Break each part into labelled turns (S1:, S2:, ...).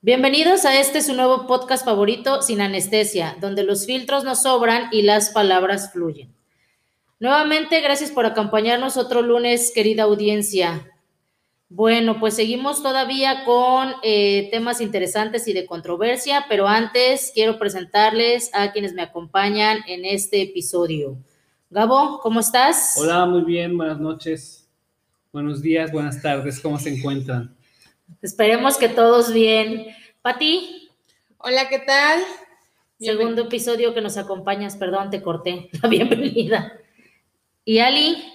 S1: Bienvenidos a este su nuevo podcast favorito, Sin Anestesia, donde los filtros nos sobran y las palabras fluyen. Nuevamente, gracias por acompañarnos otro lunes, querida audiencia. Bueno, pues seguimos todavía con eh, temas interesantes y de controversia, pero antes quiero presentarles a quienes me acompañan en este episodio. Gabo, ¿cómo estás?
S2: Hola, muy bien, buenas noches, buenos días, buenas tardes, ¿cómo se encuentran?
S1: Esperemos que todos bien. Pati.
S3: Hola, ¿qué tal?
S1: Segundo episodio que nos acompañas, perdón, te corté. La bienvenida. ¿Y Ali?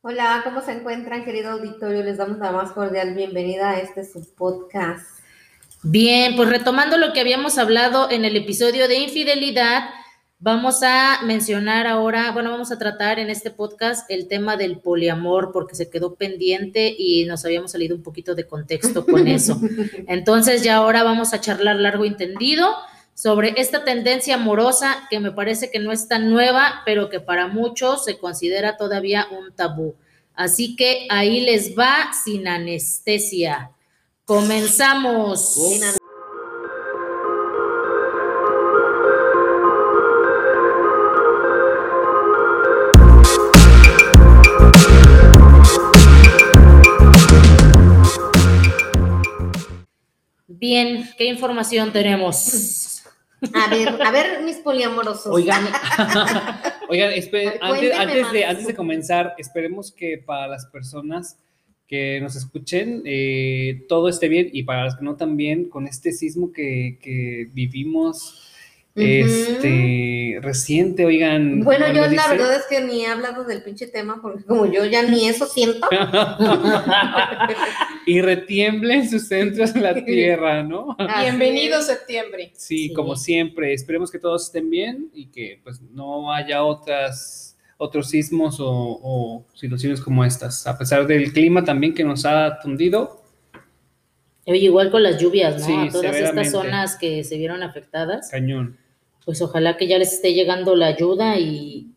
S3: Hola, ¿cómo se encuentran, querido auditorio? Les damos la más cordial bienvenida a este su podcast.
S1: Bien, pues retomando lo que habíamos hablado en el episodio de infidelidad, vamos a mencionar ahora, bueno, vamos a tratar en este podcast el tema del poliamor porque se quedó pendiente y nos habíamos salido un poquito de contexto con eso. Entonces ya ahora vamos a charlar largo y entendido sobre esta tendencia amorosa que me parece que no es tan nueva, pero que para muchos se considera todavía un tabú. Así que ahí les va sin anestesia. Comenzamos. Bien, ¿qué información tenemos?
S3: A ver, a ver, mis poliamorosos.
S2: Oigan, oigan, antes, de, antes de comenzar, esperemos que para las personas que nos escuchen eh, todo esté bien y para las que no también, con este sismo que, que vivimos este, reciente, oigan.
S3: Bueno, yo la verdad es que ni he hablado del pinche tema porque como yo ya ni eso siento.
S2: y retiemble en sus centros la tierra, ¿no?
S3: Bienvenido septiembre.
S2: Sí, como siempre, esperemos que todos estén bien y que pues no haya otras otros sismos o, situaciones como estas, a pesar del clima también que nos ha tundido.
S1: igual con las lluvias, ¿no? todas estas zonas que se vieron afectadas.
S2: Cañón
S1: pues ojalá que ya les esté llegando la ayuda y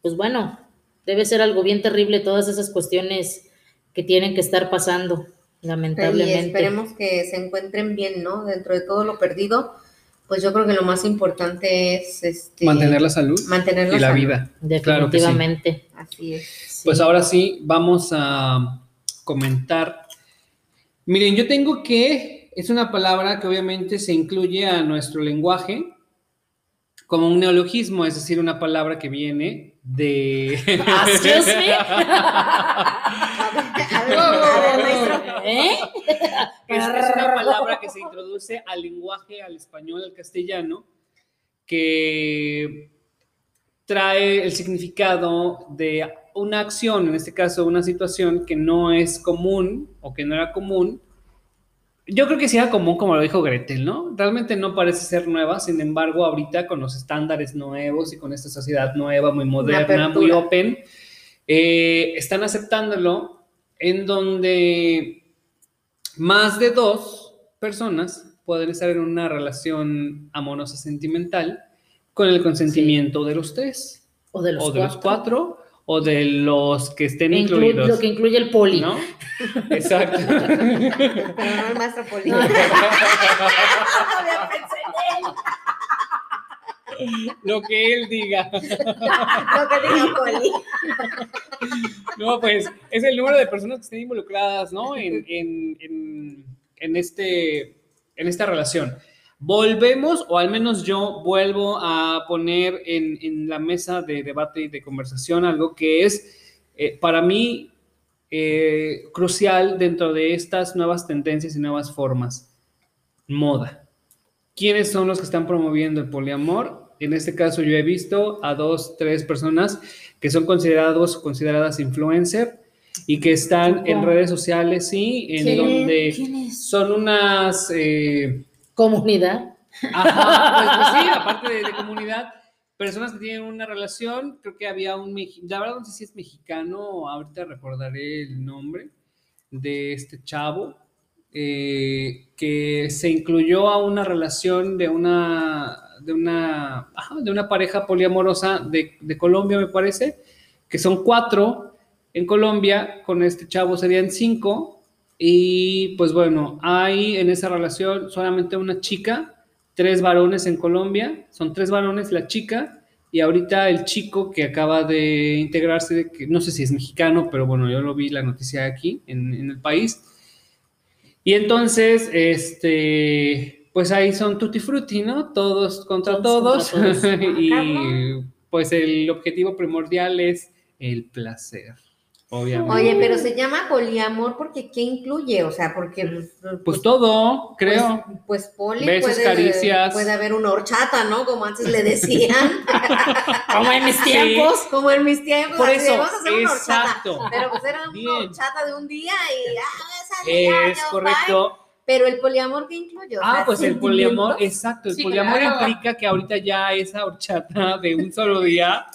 S1: pues bueno, debe ser algo bien terrible todas esas cuestiones que tienen que estar pasando, lamentablemente.
S3: Y esperemos que se encuentren bien, ¿no? Dentro de todo lo perdido, pues yo creo que lo más importante es este,
S2: mantener la salud
S3: mantener la
S2: y la vida.
S1: Definitivamente.
S3: Así es.
S2: Pues ahora sí, vamos a comentar. Miren, yo tengo que, es una palabra que obviamente se incluye a nuestro lenguaje, como un neologismo, es decir, una palabra que viene de... ¿Eh? Es, una palabra que se introduce al lenguaje, al español, al castellano, que trae el significado de una acción, en este caso una situación que no es común o que no era común, yo creo que sea común, como lo dijo Gretel, ¿no? Realmente no parece ser nueva, sin embargo, ahorita con los estándares nuevos y con esta sociedad nueva, muy moderna, muy open, eh, están aceptándolo en donde más de dos personas pueden estar en una relación amorosa sentimental con el consentimiento de los tres.
S1: O de los,
S2: o de los cuatro o de los que estén incluidos.
S1: Lo que incluye el poli.
S2: ¿No? Exacto.
S3: Pero no el maestro poli.
S2: Lo que él diga.
S3: Lo que diga poli.
S2: No, pues es el número de personas que estén involucradas, ¿no? En, en, en, en este, en esta relación volvemos, o al menos yo vuelvo a poner en, la mesa de debate y de conversación algo que es eh, para mí eh, crucial dentro de estas nuevas tendencias y nuevas formas. Moda. ¿Quiénes son los que están promoviendo el poliamor? En este caso yo he visto a dos, tres personas que son considerados, consideradas influencer y que están en redes sociales, sí, en donde son unas... Eh,
S1: Comunidad.
S2: Ajá, pues, pues sí, aparte de, comunidad, personas que tienen una relación, creo que había un, la verdad no sé si es mexicano, ahorita recordaré el nombre de este chavo, eh, que se incluyó a una relación de una, de una, de una pareja poliamorosa de, de Colombia, me parece, que son cuatro en Colombia, con este chavo serían cinco, Y pues bueno, hay en esa relación solamente una chica, tres varones en Colombia, son tres varones la chica, y ahorita el chico que acaba de integrarse, que no sé si es mexicano, pero bueno, yo lo vi la noticia aquí en, en el país. Y entonces, este, pues ahí son tutti frutti, ¿no? Todos contra
S1: Todos
S2: todos.
S1: contra todos.
S2: y pues el objetivo primordial es el placer, obviamente.
S3: Oye, pero se llama poliamor porque ¿qué incluye? O sea, porque pues,
S2: Pues todo, creo.
S3: Pues, pues poli
S2: Besos,
S3: puede,
S2: caricias.
S3: puede haber una horchata, ¿no? Como antes le decían.
S1: Como en mis tiempos.
S3: Como en mis tiempos.
S2: Por eso,
S3: vamos a hacer una horchata.
S2: exacto.
S3: Pero pues era una horchata de un día y ah, esa día,
S2: Es
S3: yo,
S2: correcto.
S3: bye. Pero el poliamor ¿qué incluye? O
S2: Ah,
S3: sea,
S2: pues el poliamor, exacto. El
S4: Sí,
S2: poliamor
S4: claro.
S2: implica que ahorita ya esa horchata de un solo día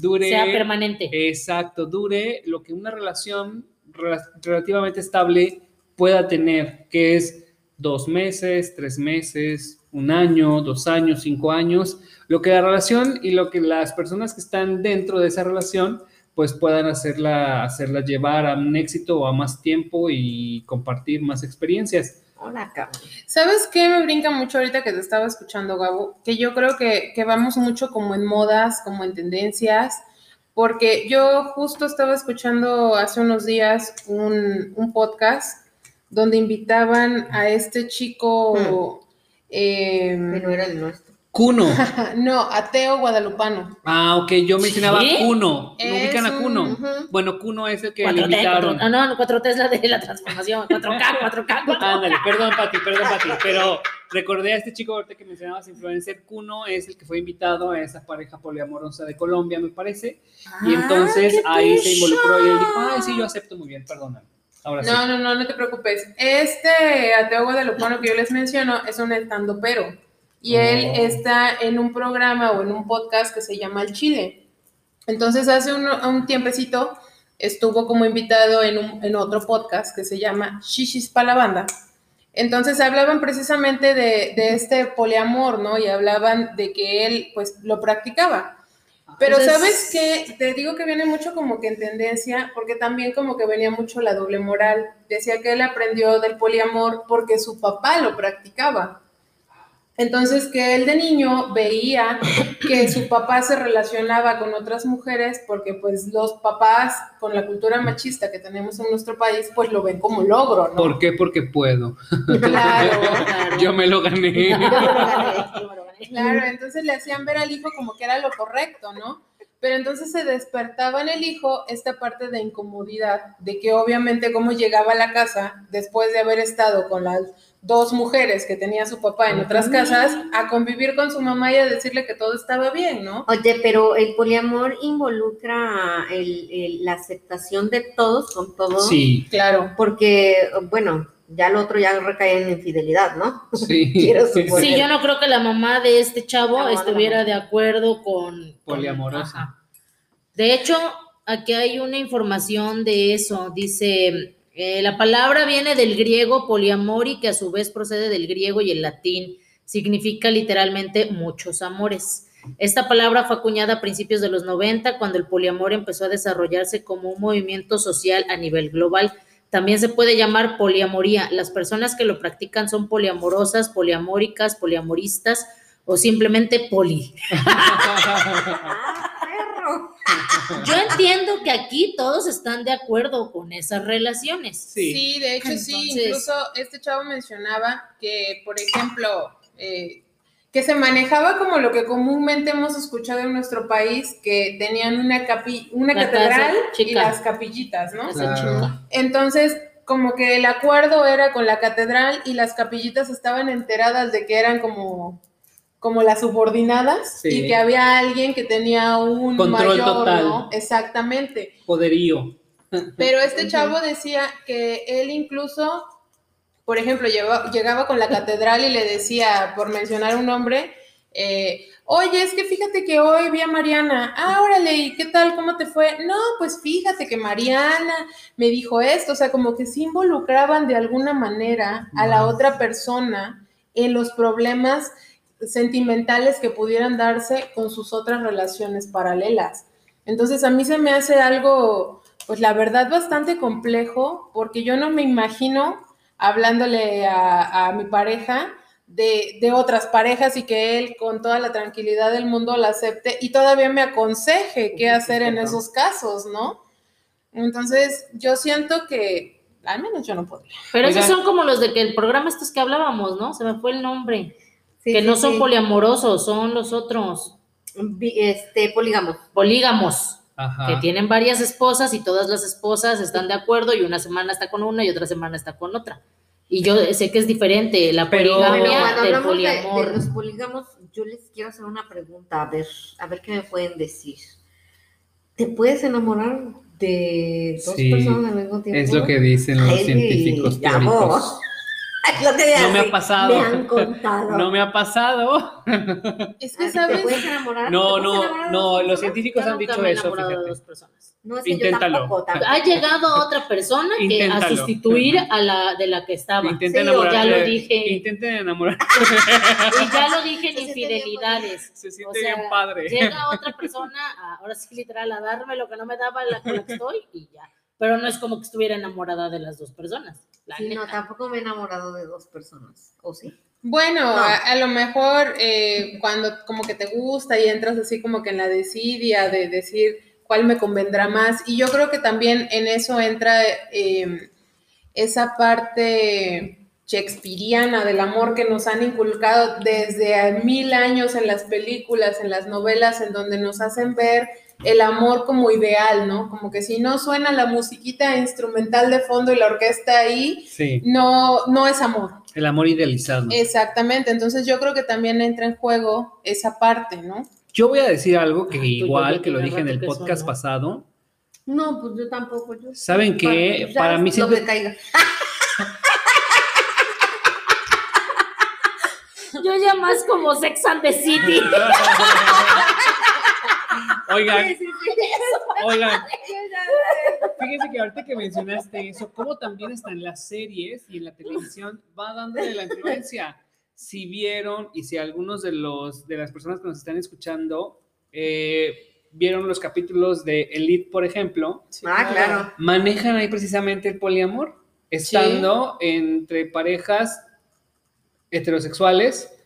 S2: dure.
S1: Sea permanente.
S2: Exacto, dure lo que una relación rela- relativamente estable pueda tener, que es dos meses, tres meses, un año, dos años, cinco años, lo que la relación y lo que las personas que están dentro de esa relación pues puedan hacerla, hacerla llevar a un éxito o a más tiempo y compartir más experiencias.
S3: Hola, cabrón.
S4: ¿Sabes qué me brinca mucho ahorita que te estaba escuchando, Gabo? Que yo creo que, que vamos mucho como en modas, como en tendencias, porque yo justo estaba escuchando hace unos días un, un podcast donde invitaban a este chico, eh,
S3: Que no era el nuestro.
S2: Cuno.
S4: no, ateo guadalupano.
S2: Ah, ok, yo mencionaba
S1: ¿Sí?
S2: Cuno. ¿Lo
S4: Es
S2: ubican a
S4: un-
S2: Cuno? Bueno, Cuno es el que le
S1: 4T,
S2: invitaron.
S1: 4, ah, no, no, 4T es la de la transformación. 4K, 4K, 4K.
S2: Ándale, perdón, Pati, perdón, Pati. Pero recordé a este chico ahorita que mencionabas, influencer Cuno, es el que fue invitado a esa pareja poliamorosa de Colombia, me parece. Y
S1: Ah,
S2: entonces
S1: qué
S2: ahí se involucró y él dijo, ay, sí, yo acepto muy bien, perdóname. Ahora sí.
S4: No, no, no, no te preocupes. Este ateo guadalupano que yo les menciono es un estandopero. Y él
S2: Oh.
S4: está en un programa o en un podcast que se llama El Chile. Entonces, hace un, un tiempecito estuvo como invitado en, un- en otro podcast que se llama Shishis pa' la banda. Entonces hablaban precisamente de, de este poliamor, ¿no? Y hablaban de que él, pues, lo practicaba. Pero
S1: Entonces-
S4: sabes qué, te digo que viene mucho como que en tendencia, porque también como que venía mucho la doble moral. Decía que él aprendió del poliamor porque su papá lo practicaba. Entonces que él de niño veía que su papá se relacionaba con otras mujeres porque pues los papás con la cultura machista que tenemos en nuestro país pues lo ven como logro, ¿no?
S2: ¿Por qué? Porque puedo.
S4: Claro.
S1: Claro.
S2: Yo me lo gané.
S4: Claro, entonces le hacían ver al hijo como que era lo correcto, ¿no? Pero entonces se despertaba en el hijo esta parte de incomodidad, de que obviamente cómo llegaba a la casa después de haber estado con las dos mujeres que tenía su papá en otras casas, a convivir con su mamá y a decirle que todo estaba bien, ¿no?
S3: Oye, pero el poliamor involucra el- el- la aceptación de todos con todos.
S2: Sí,
S4: Claro.
S3: Porque, bueno, ya lo otro ya recae en infidelidad, ¿no?
S2: sí.
S1: Sí, yo no creo que la mamá de este chavo estuviera de acuerdo con...
S2: Poliamorosa.
S1: De hecho, aquí hay una información de eso. Dice, eh, la palabra viene del griego poliamori, que a su vez procede del griego y el latín. Significa literalmente muchos amores. Esta palabra fue acuñada a principios de los 90, cuando el poliamor empezó a desarrollarse como un movimiento social a nivel global. También se puede llamar poliamoría. Las personas que lo practican son poliamorosas, poliamóricas, poliamoristas o simplemente poli. Yo entiendo que aquí todos están de acuerdo con esas relaciones.
S2: Sí.
S4: Sí, de hecho sí, incluso este chavo mencionaba que, por ejemplo, eh, que se manejaba como lo que comúnmente hemos escuchado en nuestro país, que tenían una, capi una catedral y las capillitas, ¿no?
S2: Claro.
S4: Entonces, como que el acuerdo era con la catedral y las capillitas estaban enteradas de que eran como, como las subordinadas
S2: Sí.
S4: y que había alguien que tenía un
S2: Control
S4: mayor,
S2: total.
S4: ¿no? Exactamente.
S2: Poderío.
S4: Pero este chavo decía que él incluso, por ejemplo, llegaba con la catedral y le decía, por mencionar un nombre, eh, oye, es que fíjate que hoy vi a Mariana, ah, órale, ¿y qué tal? ¿Cómo te fue? No, pues fíjate que Mariana me dijo esto, o sea, como que se involucraban de alguna manera a la otra persona en los problemas sentimentales que pudieran darse con sus otras relaciones paralelas. Entonces a mí se me hace algo pues la verdad bastante complejo, porque yo no me imagino hablándole a, a mi pareja de, de, otras parejas y que él con toda la tranquilidad del mundo la acepte y todavía me aconseje qué hacer en esos casos, ¿no? Entonces, yo siento que al menos yo no podría.
S1: Pero esos son como los de que el programa estos que hablábamos, ¿no? Se me fue el nombre. Sí, que sí, no son sí. poliamorosos, son los otros.
S3: Este, polígamos.
S1: Polígamos. Ajá. Que tienen varias esposas y todas las esposas están de acuerdo y una semana está con una y otra semana está con otra. Y yo sé que es diferente la poligamia
S3: Pero, del poliamor. De, de, los polígamos, yo les quiero hacer una pregunta, a ver, a ver qué me pueden decir. ¿Te puedes enamorar de dos
S2: sí,
S3: personas al mismo tiempo?
S2: Es lo que dicen los Ay, científicos teóricos.
S3: Lo que
S2: no me ha pasado.
S3: Me han contado.
S2: No me ha pasado.
S4: Es que sabes.
S3: ¿Te puedes enamorar?
S2: No, no,
S3: enamorar
S2: no. Los científicos han dicho eso.
S1: De dos personas.
S3: No, es que
S2: Inténtalo.
S3: Yo tampoco, tampoco.
S1: Ha llegado otra persona que a sustituir a la de la que estaba.
S2: Intenten
S1: Sí,
S2: enamorar.
S1: ya lo dije.
S2: Intenten enamorar.
S1: Y ya lo dije en infidelidades.
S2: Se siente
S1: O sea,
S2: bien padre.
S1: Llega otra persona, a- ahora sí literal, a darme lo que no me daba la que estoy y ya. Pero no es como que estuviera enamorada de las dos personas. La
S3: Sí, no, tampoco me he enamorado de dos personas. ¿O sí?
S4: Bueno,
S3: No.
S4: a, a lo mejor eh, cuando como que te gusta y entras así como que en la desidia de decir cuál me convendrá más. Y yo creo que también en eso entra eh, esa parte shakespeariana del amor que nos han inculcado desde mil años en las películas, en las novelas, en donde nos hacen ver el amor como ideal, ¿no? Como que si no suena la musiquita instrumental de fondo y la orquesta ahí,
S2: Sí,
S4: no, no es amor.
S2: el amor idealizado.
S4: Exactamente, entonces yo creo que también entra en juego esa parte, ¿no?
S2: Yo voy a decir algo que
S1: Ay, tú,
S2: igual que lo dije en el podcast
S1: ¿no?
S2: pasado.
S3: No, pues yo tampoco. Yo
S2: ¿Saben qué? Para mí siempre-
S3: que caiga.
S1: Yo ya más como Sex and the City.
S2: Oigan,
S3: Sí, sí, sí.
S2: oigan, fíjense que ahorita que mencionaste eso, cómo también está en las series y en la televisión va dándole la influencia. Si vieron y si algunos de los de las personas que nos están escuchando eh, vieron los capítulos de Elite, por ejemplo,
S3: Ah, claro.
S2: manejan ahí precisamente el poliamor, estando entre parejas heterosexuales,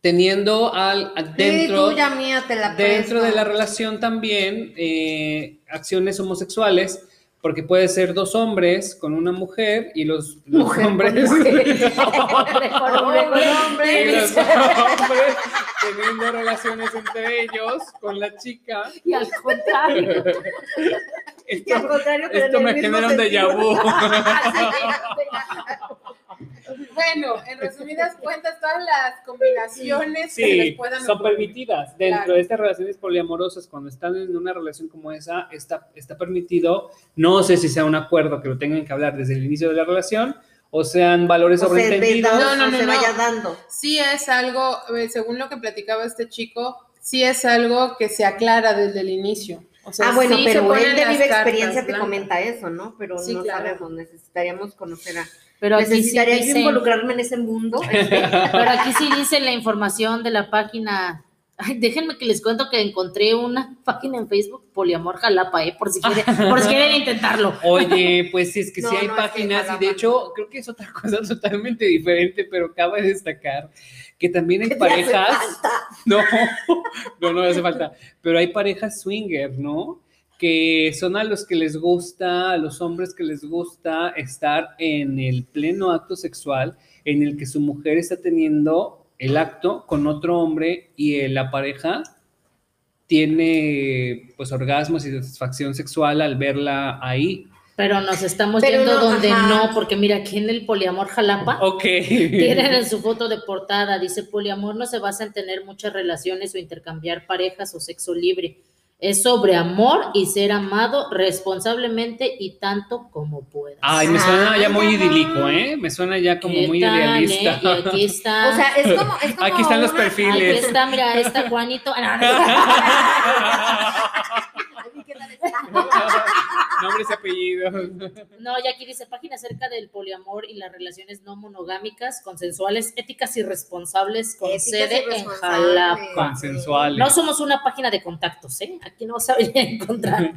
S2: teniendo al
S3: Sí,
S2: dentro,
S3: tuya mía, te la
S2: dentro
S3: presto.
S2: de la relación también eh, acciones homosexuales, porque puede ser dos hombres con una mujer y los, los
S3: Mujer con
S2: hombres
S3: mujer.
S1: Hombre con
S2: y los hombres teniendo relaciones entre ellos con la chica.
S1: Y al contrario.
S3: Y al
S2: Esto,
S3: contrario, pero
S2: esto
S3: en
S2: me genera un déjà vu.
S4: Bueno, en resumidas cuentas, todas las combinaciones que
S2: Sí,
S4: les puedan
S2: son
S4: ocurrir.
S2: permitidas. Dentro
S4: Claro.
S2: de estas relaciones poliamorosas, cuando están en una relación como esa, está, está permitido. No sé si sea un acuerdo que lo tengan que hablar desde el inicio de la relación o sean valores
S3: O
S2: sobreentendidos.
S3: verdad,
S4: No, no, no,
S3: se
S4: no.
S3: vaya dando.
S4: Sí es algo, eh, según lo que platicaba este chico, sí es algo que se aclara desde el inicio. O sea,
S3: ah, bueno,
S4: sí se
S3: pero él de viva experiencia te
S4: blancas.
S3: comenta eso, ¿no? Pero
S4: Sí,
S3: no
S4: claro.
S3: sabemos, necesitaríamos conocer a...
S1: Pero aquí, sí
S3: necesitaría yo
S1: dice,
S3: involucrarme en ese mundo.
S1: pero aquí sí dice la información de la página. Ay, déjenme que les cuento que encontré una página en Facebook, Poliamor Jalapa, ¿eh? por, si quieren, por si quieren intentarlo.
S2: Oye, pues sí, es que sí
S3: No,
S2: hay
S3: no, es que
S2: páginas y de hecho creo que es otra cosa totalmente diferente, pero cabe destacar que también hay
S3: ¿Qué te hace
S2: parejas, no, no, no hace falta, pero hay parejas swinger, ¿no? Que son a los que les gusta, a los hombres que les gusta estar en el pleno acto sexual, en el que su mujer está teniendo el acto con otro hombre y eh, la pareja tiene pues orgasmos y satisfacción sexual al verla ahí.
S1: Pero nos estamos
S3: Pero
S1: yendo
S3: no,
S1: donde
S3: ajá.
S1: no, porque mira, aquí en el Poliamor Jalapa
S2: Ok.
S1: tienen en su foto de portada, dice, poliamor no se basa en tener muchas relaciones o intercambiar parejas o sexo libre. Es sobre amor y ser amado responsablemente y tanto como puedas.
S2: Ay, me suena ya muy idílico, ¿eh? Me suena ya como
S1: ¿Qué
S2: muy
S1: tal,
S2: idealista.
S1: eh? Y aquí está.
S3: O sea, es como... Es como
S2: Aquí están los perfiles.
S1: aquí está, mira, está Juanito.
S2: Nombres y apellidos.
S1: No, ya aquí dice página acerca del poliamor y las relaciones no monogámicas, consensuales, éticas y responsables con
S3: Éticas y
S1: sede en. Jalapa.
S2: Consensuales.
S1: No somos una página de contactos, ¿eh? Aquí no vas a venir a encontrar.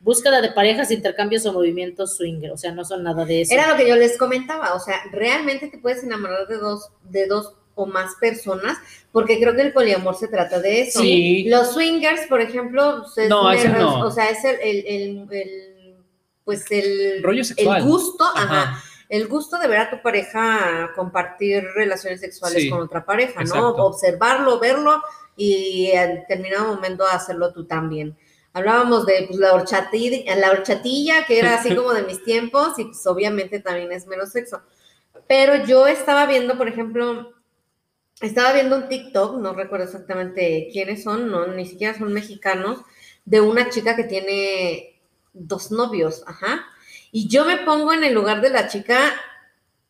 S1: Búsqueda de parejas, intercambios o movimientos swinger, o sea, no son nada de eso.
S3: Era lo que yo les comentaba, o sea, realmente te puedes enamorar de dos, de dos o más personas, porque creo que el poliamor se trata de eso.
S2: Sí.
S3: Los swingers, por ejemplo, pues, es
S2: No, ese no.
S3: o sea, es el, el- el- el- pues el,
S2: Rollo sexual.
S3: el gusto,
S2: Ajá.
S3: ajá. el gusto de ver a tu pareja compartir relaciones sexuales
S2: Sí,
S3: con otra pareja, ¿no? Observarlo, verlo y en determinado momento hacerlo tú también. Hablábamos de pues, la, horchatilla, la horchatilla, que era así como de mis tiempos, y pues obviamente también es menos sexo. Pero yo estaba viendo, por ejemplo, estaba viendo un TikTok, no recuerdo exactamente quiénes son, no, ni siquiera son mexicanos, de una chica que tiene dos novios, ajá. Y yo me pongo en el lugar de la chica,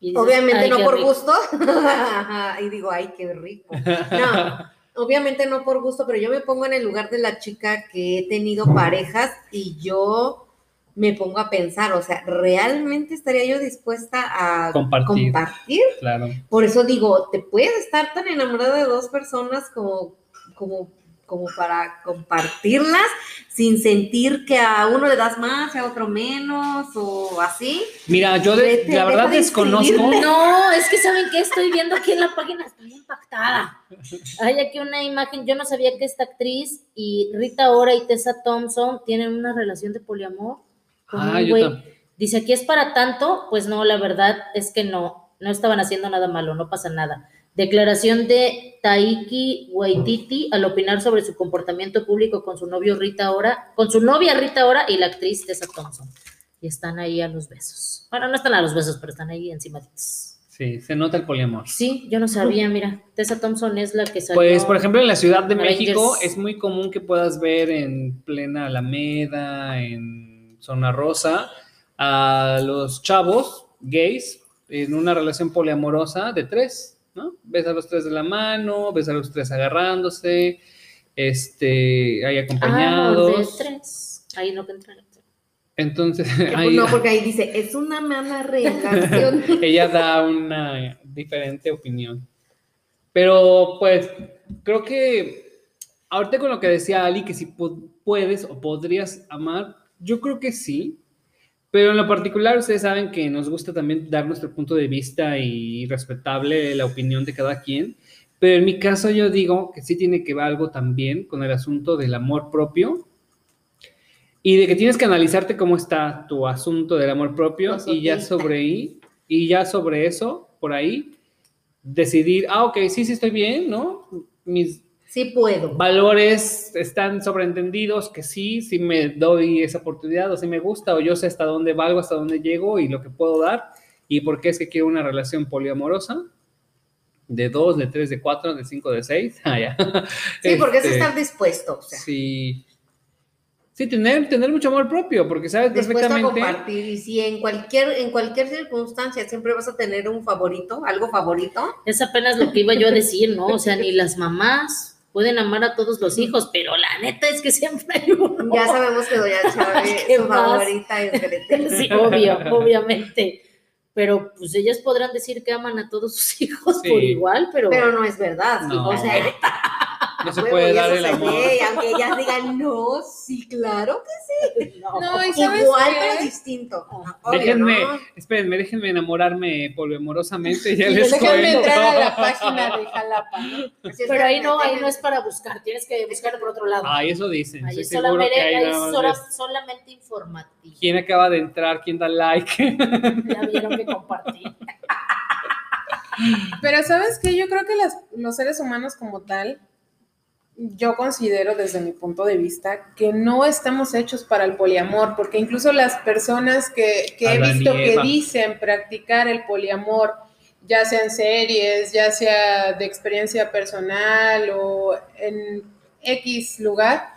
S1: dices,
S3: obviamente
S1: "Ay,
S3: no por
S1: rico".
S3: gusto, y digo, ay, qué rico. No, obviamente no por gusto, pero yo me pongo en el lugar de la chica que he tenido parejas y yo me pongo a pensar, o sea, ¿realmente estaría yo dispuesta a
S2: Compartir.
S3: compartir?
S2: Claro.
S3: Por eso digo, te puedes estar tan enamorada de dos personas como, como, como para compartirlas sin sentir que a uno le das más y a otro menos o así.
S2: Mira, yo de-
S3: Vete,
S2: la verdad
S3: de
S2: desconozco.
S1: No, es que saben que estoy viendo aquí en la página, estoy impactada. Hay aquí una imagen, yo no sabía que esta actriz y Rita Ora y Tessa Thompson tienen una relación de poliamor
S2: Ah, yo
S1: güey.
S2: tam-
S1: Dice aquí es para tanto, pues no, la verdad es que no, no estaban haciendo nada malo, no pasa nada. Declaración de Taiki Waititi al opinar sobre su comportamiento público con su novio Rita Ora, con su novia Rita Ora y la actriz Tessa Thompson. Y están ahí a los besos. Bueno, no están a los besos, pero están ahí encimaditos.
S2: Sí, se nota el poliamor.
S1: Sí, yo no sabía, mira, Tessa Thompson es la que salió.
S2: Pues, por ejemplo, en la Ciudad de
S1: Rangers.
S2: México es muy común que puedas ver en plena Alameda, en Zona Rosa, a los chavos gays en una relación poliamorosa de tres, ¿no? Ves a los tres de la mano, ves a los tres agarrándose, este, ahí
S1: Ah,
S2: acompañados.
S1: de tres. Ahí no que entrar.
S2: Entonces,
S3: Que, pues,
S2: ahí-
S3: no, porque ahí dice, es una mala relación.
S2: ella da una diferente opinión. Pero pues creo que ahorita con lo que decía Ali, que si pu- puedes o podrías amar, yo creo que sí. Pero en lo particular ustedes saben que nos gusta también dar nuestro punto de vista y respetable la opinión de cada quien. Pero en mi caso yo digo que sí tiene que ver algo también con el asunto del amor propio y de que tienes que analizarte cómo está tu asunto del amor propio y ya sobre ahí, y ya sobre eso, por ahí, decidir, ah, ok, sí, sí estoy bien, ¿no? Mis
S3: Sí puedo.
S2: valores están sobreentendidos, que sí, sí me doy esa oportunidad, o sí me gusta, o yo sé hasta dónde valgo, hasta dónde llego y lo que puedo dar, y por qué es que quiero una relación poliamorosa, de dos, de tres, de cuatro, de cinco, de seis, ah, ya.
S3: Sí, porque es
S2: Este,
S3: estar dispuesto, o sea,
S2: Sí. Sí, tener, tener mucho amor propio, porque sabes
S3: dispuesto a
S2: perfectamente.
S3: compartir. Y si en cualquier, en cualquier circunstancia siempre vas a tener un favorito, algo favorito,
S1: Es apenas lo que iba yo a decir, ¿no? O sea, ni las mamás pueden amar a todos los hijos, pero la neta es que siempre hay uno.
S3: ya sabemos que Doña Chávez,
S1: ¿Qué
S3: su
S1: más?
S3: favorita es Gretel.
S1: Sí, obvio, obviamente. Pero pues ellas podrán decir que aman a todos sus hijos
S2: Sí.
S1: por igual, pero,
S3: Pero no es verdad.
S2: No.
S3: O sea,
S2: No se puede dar el
S3: se
S2: amor.
S3: ve, aunque ellas digan no, sí, claro que
S1: no.
S4: No, y sabes
S3: igual,
S4: qué?
S3: pero distinto. Obvio,
S2: Déjenme,
S3: ¿no?
S2: espérenme, déjenme enamorarme poliamorosamente, ya
S4: Y
S2: les cuento.
S4: entrar a la página de Jalapa, ¿no?
S3: Así es
S1: Pero ahí no, ahí
S3: déjenme-
S1: no es para buscar, tienes que buscar por otro lado.
S2: Ay, eso dicen.
S1: ahí es ahí sola- solamente informativo.
S2: ¿Quién acaba de entrar? ¿Quién da like?
S1: Ya vieron que compartí.
S4: Pero sabes que yo creo que las- los seres humanos como tal, yo considero desde mi punto de vista que no estamos hechos para el poliamor, porque incluso las personas que, que he visto que dicen practicar el poliamor, ya sea en series, ya sea de experiencia personal o en X lugar,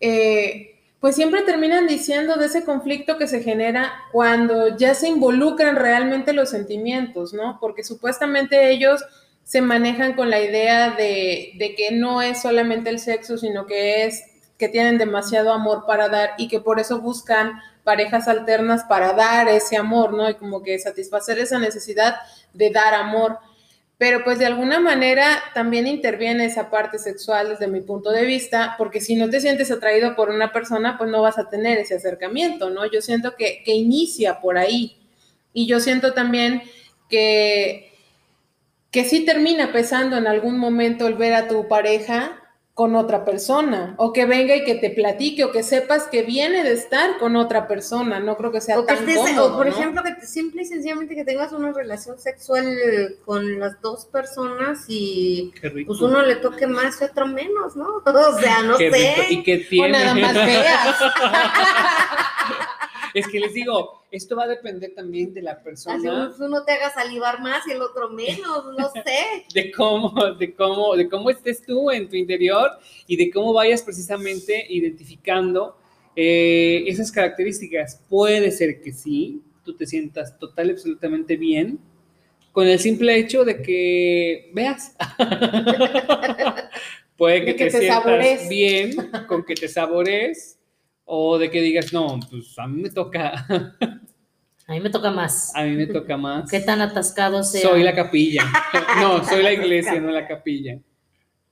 S4: eh, pues siempre terminan diciendo de ese conflicto que se genera cuando ya se involucran realmente los sentimientos, ¿no? Porque supuestamente ellos se manejan con la idea de, de que no es solamente el sexo, sino que es que tienen demasiado amor para dar y que por eso buscan parejas alternas para dar ese amor, ¿no? Y como que satisfacer esa necesidad de dar amor. Pero pues de alguna manera también interviene esa parte sexual desde mi punto de vista, porque si no te sientes atraído por una persona, pues no vas a tener ese acercamiento, ¿no? Yo siento que, que inicia por ahí. Y yo siento también que, que sí termina pesando en algún momento el ver a tu pareja con otra persona, o que venga y que te platique, o que sepas que viene de estar con otra persona, no creo que sea
S3: O, que
S4: tan
S3: estés-
S4: cómodo,
S3: o, por
S4: ¿no?
S3: ejemplo, que te- simple y sencillamente que tengas una relación sexual con las dos personas y
S2: Qué rico.
S3: pues uno le toque más y otro menos, ¿no? O sea, no
S2: Qué rico.
S3: sé.
S2: Y que
S4: o
S2: tiene.
S4: nada más feas.
S2: Es que les digo, esto va a depender también de la
S3: Así
S2: persona,
S3: uno- uno te haga salivar más y el otro menos, no sé.
S2: de cómo, de cómo, de cómo estés tú en tu interior y de cómo vayas precisamente identificando eh, esas características. Puede ser que sí, tú te sientas total y absolutamente bien con el simple hecho de que veas. Puede que,
S4: que
S2: te,
S4: te
S2: sientas bien con que te sabores o de que digas, no, pues a mí me toca,
S1: A mí me toca más.
S2: a mí me toca más.
S1: Qué tan atascado sea.
S2: Soy la capilla. No, soy la iglesia, no la capilla.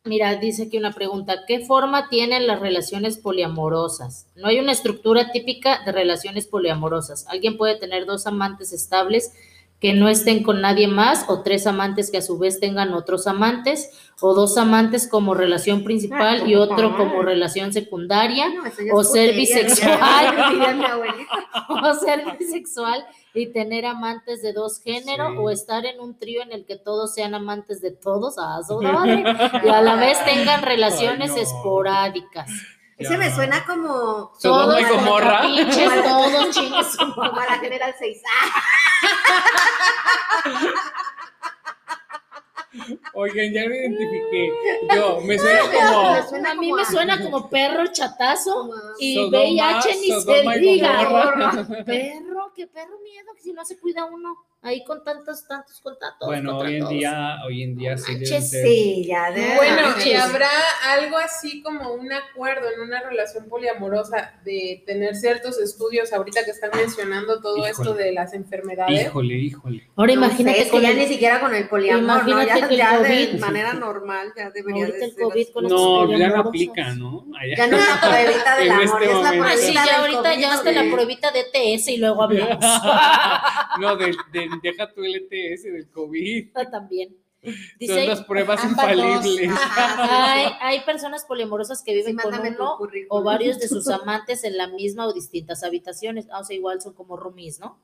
S1: Mira, dice aquí una pregunta. ¿Qué forma tienen las relaciones poliamorosas? No hay una estructura típica de relaciones poliamorosas. Alguien puede tener dos amantes estables que no estén con nadie más o tres amantes que a su vez tengan otros amantes o dos amantes como relación principal
S3: Ah,
S1: y otro como relación secundaria
S3: No,
S1: O ser
S3: putería,
S1: bisexual. o ser bisexual y tener amantes de dos géneros
S2: Sí.
S1: o estar en un trío en el que todos sean amantes de todos a su madre, y a la vez tengan relaciones
S2: Ay, no.
S1: esporádicas.
S3: Ese me suena como,
S2: Sodoma y
S1: Todos
S2: Gomorra.
S1: pinches, todos chingues
S3: como a la General 6.
S2: Oigan, ya me identifiqué. Yo, me suena como
S3: Me suena
S1: A mí
S3: como
S1: me
S3: a-
S1: suena como perro chatazo y
S2: Sodoma,
S1: VIH ni se diga. Perro, qué perro miedo, que si no se cuida uno ahí con tantos, tantos contactos.
S2: Bueno,
S1: contra
S2: hoy en
S1: todos.
S2: día, hoy en día sí
S1: Manches,
S2: ser.
S3: Sí, ya de
S4: Bueno,
S1: manches.
S4: y habrá algo así como un acuerdo en una relación poliamorosa de tener ciertos estudios ahorita que están mencionando todo
S2: Híjole.
S4: esto de las enfermedades.
S2: Híjole, híjole.
S1: Ahora
S3: No sé,
S1: imagínate
S3: que
S1: con
S3: ya
S1: el-
S3: ni siquiera con el poliamor, ¿no?
S1: Imagínate
S3: Ya,
S1: el
S3: ya de
S1: COVID.
S3: manera normal ya debería
S1: ahorita
S3: de
S1: el
S3: ser
S1: COVID
S3: así.
S1: con
S2: No, ya no aplica, ¿no? Allá.
S3: Ya no es la pruebita del amor,
S2: este
S3: es la pruebita
S1: sí,
S3: del
S1: ya ahorita
S3: COVID,
S1: ya hasta la
S3: de-
S1: pruebita de TS y luego hablamos.
S2: No, de, de- deja tu LTS del COVID.
S1: También.
S2: Son las pruebas infalibles.
S1: Hay, hay personas poliamorosas que
S3: sí,
S1: viven con uno o varios de sus amantes en la misma o distintas habitaciones. Ah, o sea, igual son como roomies, ¿no?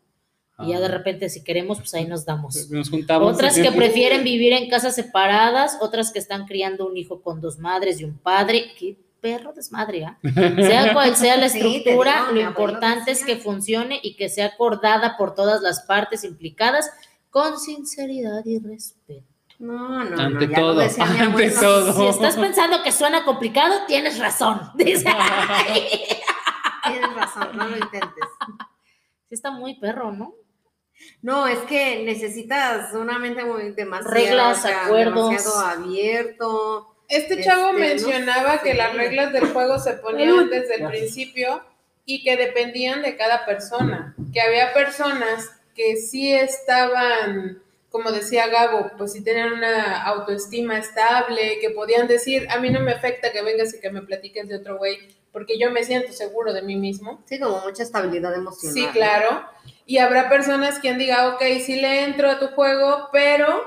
S1: Y ya de repente, si queremos, pues ahí nos damos.
S2: Nos juntamos.
S1: Otras que prefieren vivir en casas separadas, otras que están criando un hijo con dos madres y un padre. Qué perro desmadre, ¿ah? Sea cual sea la
S3: Sí,
S1: estructura,
S3: digo,
S1: lo importante es que funcione y que sea acordada por todas las partes implicadas con sinceridad y respeto.
S3: No, no,
S2: Ante
S3: no, ya lo
S2: todo,
S3: decía
S2: ante
S3: abuelo.
S2: todo.
S1: Si estás pensando que suena complicado, tienes razón. Dice.
S3: Tienes razón, no lo intentes.
S1: Sí está muy perro, ¿no?
S3: No, es que necesitas una mente muy demasiado,
S1: Reglas,
S3: o sea,
S1: acuerdos.
S3: demasiado abierto.
S4: Este chavo
S3: Este, no
S4: mencionaba
S3: sé.
S4: que las reglas del juego se ponían desde el principio y que dependían de cada persona, que había personas que sí estaban, como decía Gabo, pues sí tenían una autoestima estable, que podían decir, a mí no me afecta que vengas y que me platiques de otro güey, porque yo me siento seguro de mí mismo.
S3: Sí, como mucha estabilidad emocional.
S4: Sí,
S3: ¿no?
S4: claro. Y habrá personas quien diga, ok, sí le entro a tu juego, pero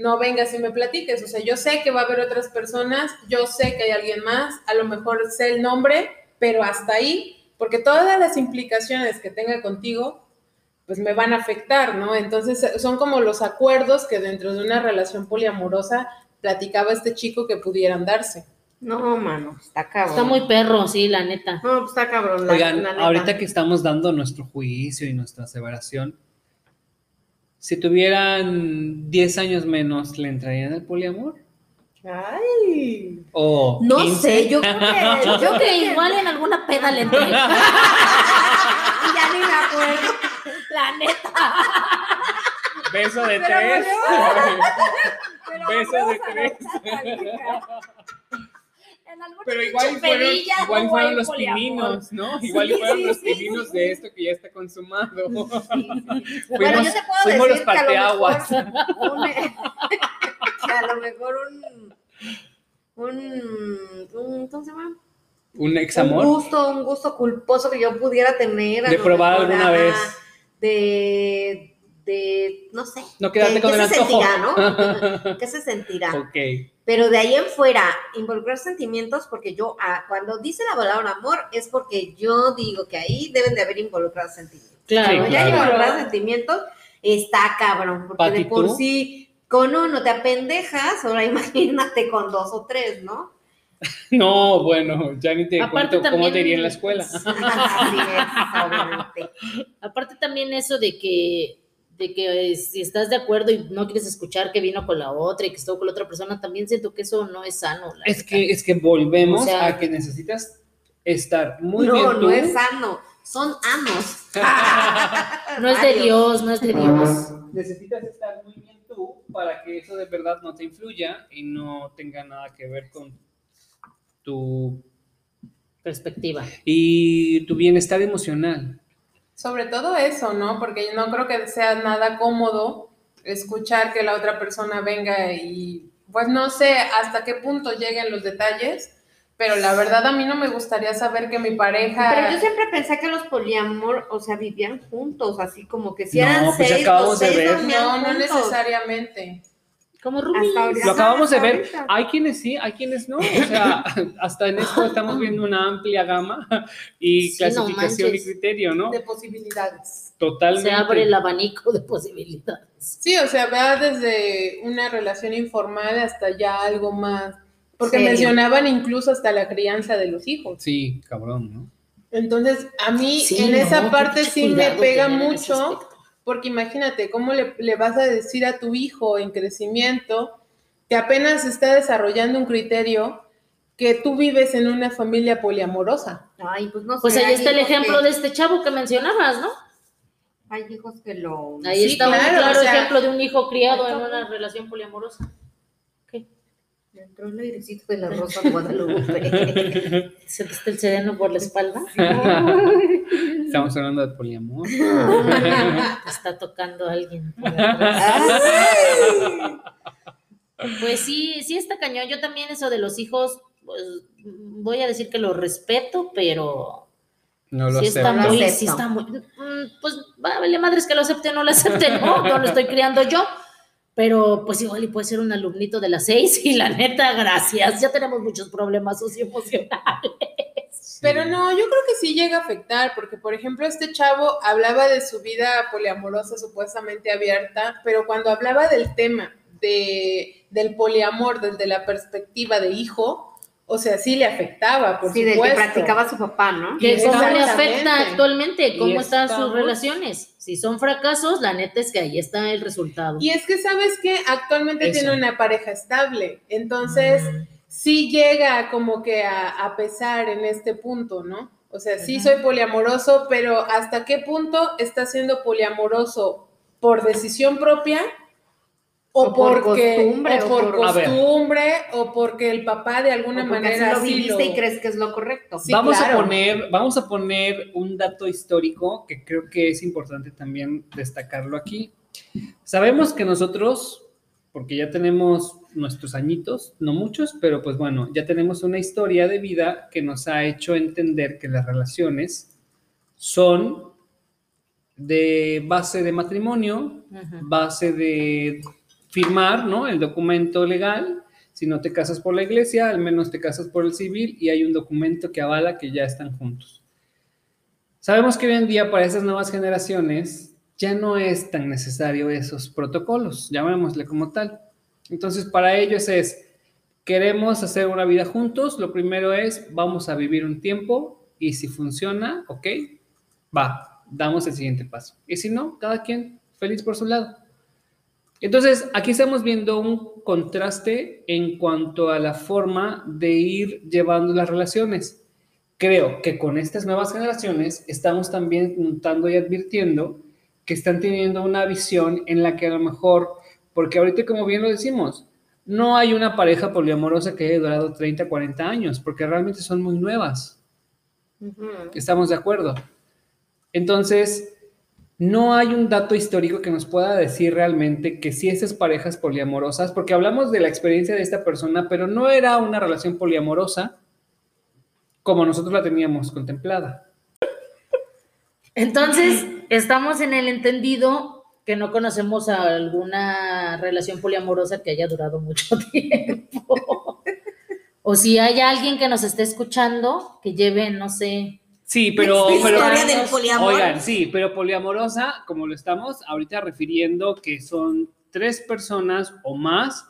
S4: no vengas y me platiques. O sea, yo sé que va a haber otras personas, yo sé que hay alguien más, a lo mejor sé el nombre, pero hasta ahí, porque todas las implicaciones que tenga contigo, pues me van a afectar, ¿no? Entonces son como los acuerdos que dentro de una relación poliamorosa platicaba este chico que pudieran darse.
S3: No, mano, está cabrón.
S1: Está muy perro, sí, la neta.
S3: No, pues está cabrón. la-
S2: Oigan,
S3: la neta.
S2: ahorita que estamos dando nuestro juicio y nuestra aseveración, si tuvieran 10 años menos, ¿le entrarían al poliamor?
S3: Ay.
S2: ¿O
S3: No
S2: 15?
S3: sé, yo creo que.
S1: Yo creo que igual en alguna peda le entré.
S3: ya ni me acuerdo.
S1: La neta.
S2: Beso de
S3: Pero
S2: tres.
S3: Pero
S2: Beso de tres.
S1: En
S2: Pero igual fueron, igual fueron los pininos, ¿no? Igual
S3: Sí,
S2: fueron
S3: sí,
S2: los pininos
S3: sí,
S2: de esto que ya está consumado.
S3: Bueno,
S2: Fuimos-
S3: yo te puedo
S2: fuimos los
S3: decir que a lo
S2: parteaguas.
S3: mejor un, que a lo mejor un, un, un ¿cómo se llama?
S2: Un
S3: Un
S2: examor.
S3: gusto, un gusto culposo que yo pudiera tener.
S2: De probar alguna vez.
S3: De, de, no sé.
S2: No quedarte
S3: ¿Qué-
S2: con
S3: qué
S2: el
S3: se
S2: antojo.
S3: sentirá, no? ¿Qué se sentirá?
S2: ok.
S3: Pero de ahí en fuera, involucrar sentimientos, porque yo, ah, cuando dice la palabra amor, es porque yo digo que ahí deben de haber involucrados sentimientos.
S1: Claro,
S3: Cuando ya hay
S2: claro.
S3: involucrados sentimientos, está cabrón, porque
S2: Pati,
S3: de por
S2: ¿tú?
S3: sí con uno te apendejas, ahora imagínate con dos o tres, ¿no?
S2: No, bueno, ya ni te
S1: Aparte
S2: cuento cómo te iría en la escuela.
S3: Así es, obviamente.
S1: Aparte también eso de que de que eh, si estás de acuerdo y no quieres escuchar que vino con la otra y que estuvo con la otra persona, también siento que eso no es sano. la
S2: Es que, es que volvemos
S1: O sea-
S2: a que necesitas estar muy
S3: no,
S2: bien tú.
S3: no es sano, son anos.
S1: no es de Dios, no es de Dios.
S2: Necesitas estar muy bien tú para que eso de verdad no te influya y no tenga nada que ver con tu
S1: Perspectiva.
S2: y tu bienestar emocional.
S4: Sobre todo eso, ¿no? Porque yo no creo que sea nada cómodo escuchar que la otra persona venga y, pues no sé hasta qué punto lleguen los detalles, pero la verdad a mí no me gustaría saber que mi pareja...
S3: Pero yo siempre pensé que los poliamor, o sea, vivían juntos, así como que si
S2: No,
S3: eran
S2: pues
S3: seis,
S2: acabamos
S3: los
S2: de
S3: seis
S2: ver.
S3: dormían
S4: No, no
S3: juntos.
S4: necesariamente.
S1: Como
S3: ahorita.
S2: Lo acabamos de ver.
S3: ahorita.
S2: Hay quienes sí, hay quienes no. O sea, hasta en esto estamos viendo una amplia gama y
S1: Sí, no
S2: clasificación y criterio, ¿no?
S4: De posibilidades.
S2: Totalmente.
S1: Se abre el abanico de posibilidades.
S4: Sí, o sea, va desde una relación informal hasta ya algo más. Porque mencionaban incluso hasta la crianza de los hijos.
S2: Sí, cabrón, ¿no?
S4: Entonces, a mí
S1: Sí,
S4: en
S1: no,
S4: esa parte sí me pega mucho,
S1: aspecto.
S4: Porque imagínate, ¿cómo le, le vas a decir a tu hijo en crecimiento que apenas está desarrollando un criterio que tú vives en una familia poliamorosa?
S3: Ay, pues no
S1: Pues
S3: sé,
S1: ahí
S3: hay
S1: está el ejemplo
S3: que-
S1: de este chavo que mencionabas, ¿no?
S3: Hay hijos que lo...
S1: Ahí
S4: Sí,
S1: está un
S4: claro,
S1: claro
S4: o sea-
S1: ejemplo de un hijo criado en una relación poliamorosa.
S3: Entró el airecito de la rosa de Guadalupe.
S1: ¿Sentiste el sereno por la espalda?
S2: Estamos hablando de poliamor.
S1: Te está tocando alguien. Pues sí, sí está cañón. Yo también eso de los hijos, pues voy a decir que lo respeto, pero
S2: No lo
S1: sí
S2: sé.
S1: está muy,
S3: acepto.
S1: sí está muy, mm, pues vale madres que lo acepte o no lo acepte, no, no lo estoy criando yo. Pero pues igual y puede ser un alumnito de las seis y la neta, gracias. Ya tenemos muchos problemas socioemocionales.
S4: Pero no, yo creo que sí llega a afectar, porque por ejemplo este chavo hablaba de su vida poliamorosa supuestamente abierta, pero cuando hablaba del tema de, del poliamor desde la perspectiva de hijo, o sea, sí le afectaba, por
S3: Sí, del que
S4: supuesto.
S3: practicaba su papá, ¿no?
S1: Que ¿Cómo le afecta actualmente? ¿Cómo están sus relaciones? Si son fracasos, la neta es que ahí está el resultado.
S4: Y es que, ¿sabes que Actualmente
S2: Eso.
S4: tiene una pareja estable, entonces
S1: Mm.
S4: sí llega como que a, a pesar en este punto, ¿no? O sea, sí soy poliamoroso, pero ¿hasta qué punto está siendo poliamoroso por decisión propia? O,
S3: O por
S4: porque,
S3: costumbre,
S4: o por costumbre, o porque el papá de alguna
S3: O porque
S4: manera
S3: así lo
S4: sí
S3: viviste
S4: lo-
S3: y crees que es lo correcto.
S4: Sí,
S2: vamos
S4: claro.
S2: a poner, vamos a poner un dato histórico que creo que es importante también destacarlo aquí. Sabemos que nosotros, porque ya tenemos nuestros añitos, no muchos, pero pues bueno, ya tenemos una historia de vida que nos ha hecho entender que las relaciones son de base de matrimonio, base de firmar, ¿no? El documento legal. Si no te casas por la iglesia, al menos te casas por el civil y hay un documento que avala que ya están juntos. Sabemos que hoy en día para esas nuevas generaciones ya no es tan necesario esos protocolos, llamémosle como tal. Entonces, para ellos es, queremos hacer una vida juntos, lo primero es, vamos a vivir un tiempo y si funciona, ok, va, damos el siguiente paso. Y si no, cada quien feliz por su lado. Entonces, aquí estamos viendo un contraste en cuanto a la forma de ir llevando las relaciones. Creo que con estas nuevas generaciones estamos también notando y advirtiendo que están teniendo una visión en la que a lo mejor, porque ahorita como bien lo decimos, no hay una pareja poliamorosa que haya durado 30, 40 años, porque realmente son muy nuevas. Estamos de acuerdo. Entonces, no hay un dato histórico que nos pueda decir realmente que si esas parejas poliamorosas, porque hablamos de la experiencia de esta persona, pero no era una relación poliamorosa como nosotros la teníamos contemplada.
S1: Entonces, estamos en el entendido que no conocemos a alguna relación poliamorosa que haya durado mucho tiempo. O si hay alguien que nos esté escuchando que lleve, no sé,
S2: Sí, pero,
S3: La
S2: pero
S3: historia del poliamor.
S2: oigan, sí, pero poliamorosa, como lo estamos ahorita refiriendo, que son tres personas o más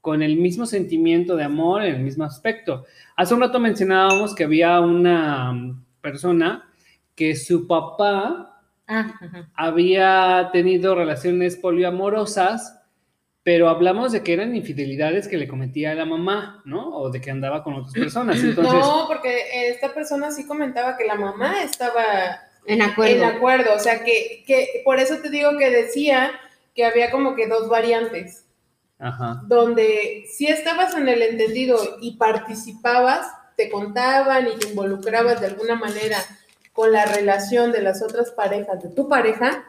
S2: con el mismo sentimiento de amor en el mismo aspecto. Hace un rato mencionábamos que había una mm, persona que su papá
S1: ah,
S2: había tenido relaciones poliamorosas, pero hablamos de que eran infidelidades que le cometía a la mamá, ¿no? O de que andaba con otras personas. Entonces,
S4: No, porque esta persona sí comentaba que la mamá estaba
S3: En acuerdo.
S4: en acuerdo, o sea que, que por eso te digo que decía que había como que dos variantes,
S2: ajá.
S4: donde si estabas en el entendido y participabas, te contaban y te involucrabas de alguna manera con la relación de las otras parejas de tu pareja,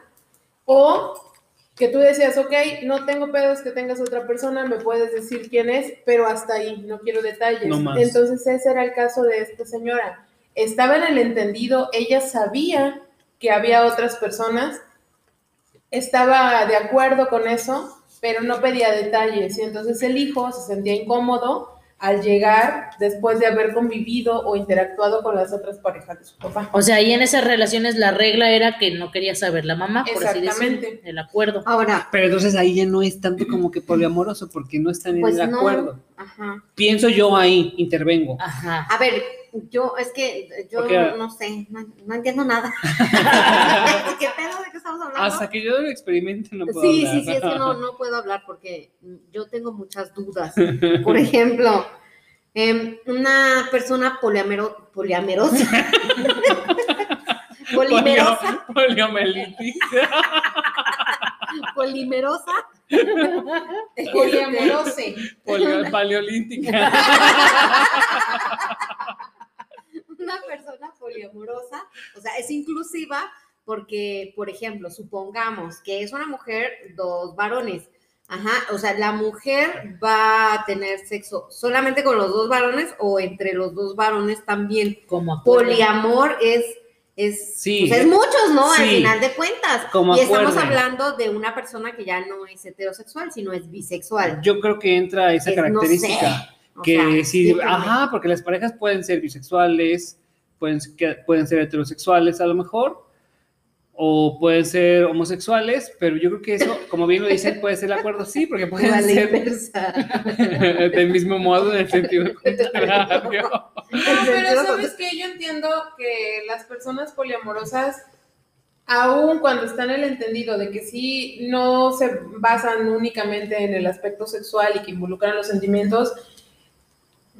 S4: o que tú decías, ok, no tengo pedos que tengas otra persona, me puedes decir quién es, pero hasta ahí, no quiero detalles.
S2: No.
S4: Entonces ese era el caso de esta señora. Estaba en el entendido, ella sabía que había otras personas, estaba de acuerdo con eso, pero no pedía detalles. Y entonces el hijo se sentía incómodo al llegar después de haber convivido o interactuado con las otras parejas de su papá.
S1: O sea, ahí en esas relaciones la regla era que no quería saber la mamá, por así decirlo, el acuerdo.
S3: Ahora,
S2: Pero entonces ahí ya no es tanto como que poliamoroso, porque no están en
S3: pues
S2: el
S3: no.
S2: acuerdo.
S3: Ajá.
S2: Pienso yo ahí, intervengo.
S1: Ajá.
S3: A ver, yo, es que yo no, sé, no, no entiendo nada. ¿Qué pedo de qué estamos hablando?
S2: Hasta que yo lo experimente no puedo
S3: Sí,
S2: hablar.
S3: sí, sí, es que no, no puedo hablar porque yo tengo muchas dudas. Por ejemplo, em, una persona poliamero, poliamerosa. Polimerosa,
S2: Polio- Poliomielitis.
S3: polimerosa.
S4: Poliamorose.
S2: Polio- Paleolítica.
S3: Una persona poliamorosa, o sea, es inclusiva porque, por ejemplo, supongamos que es una mujer, dos varones. Ajá, o sea, la mujer va a tener sexo solamente con los dos varones o entre los dos varones también.
S1: Como.
S3: Poliamor es, es,
S2: Sí.
S3: pues es muchos, ¿no? Al final de cuentas.
S2: Como
S3: y estamos hablando de una persona que ya no es heterosexual, sino es bisexual.
S2: Yo creo que entra esa
S3: Es- no
S2: característica.
S3: sé.
S2: Que
S3: sea,
S2: sí, ajá, porque las parejas pueden ser bisexuales, pueden, que- pueden ser heterosexuales a lo mejor, o pueden ser homosexuales, pero yo creo que eso, como bien lo dicen, puede ser el acuerdo, sí, porque pueden
S3: la
S2: ser
S3: inversa.
S2: del mismo modo, en el sentido contrario.
S4: No, pero sabes que yo entiendo que las personas poliamorosas, aun cuando están en el entendido de que sí no se basan únicamente en el aspecto sexual y que involucran los sentimientos,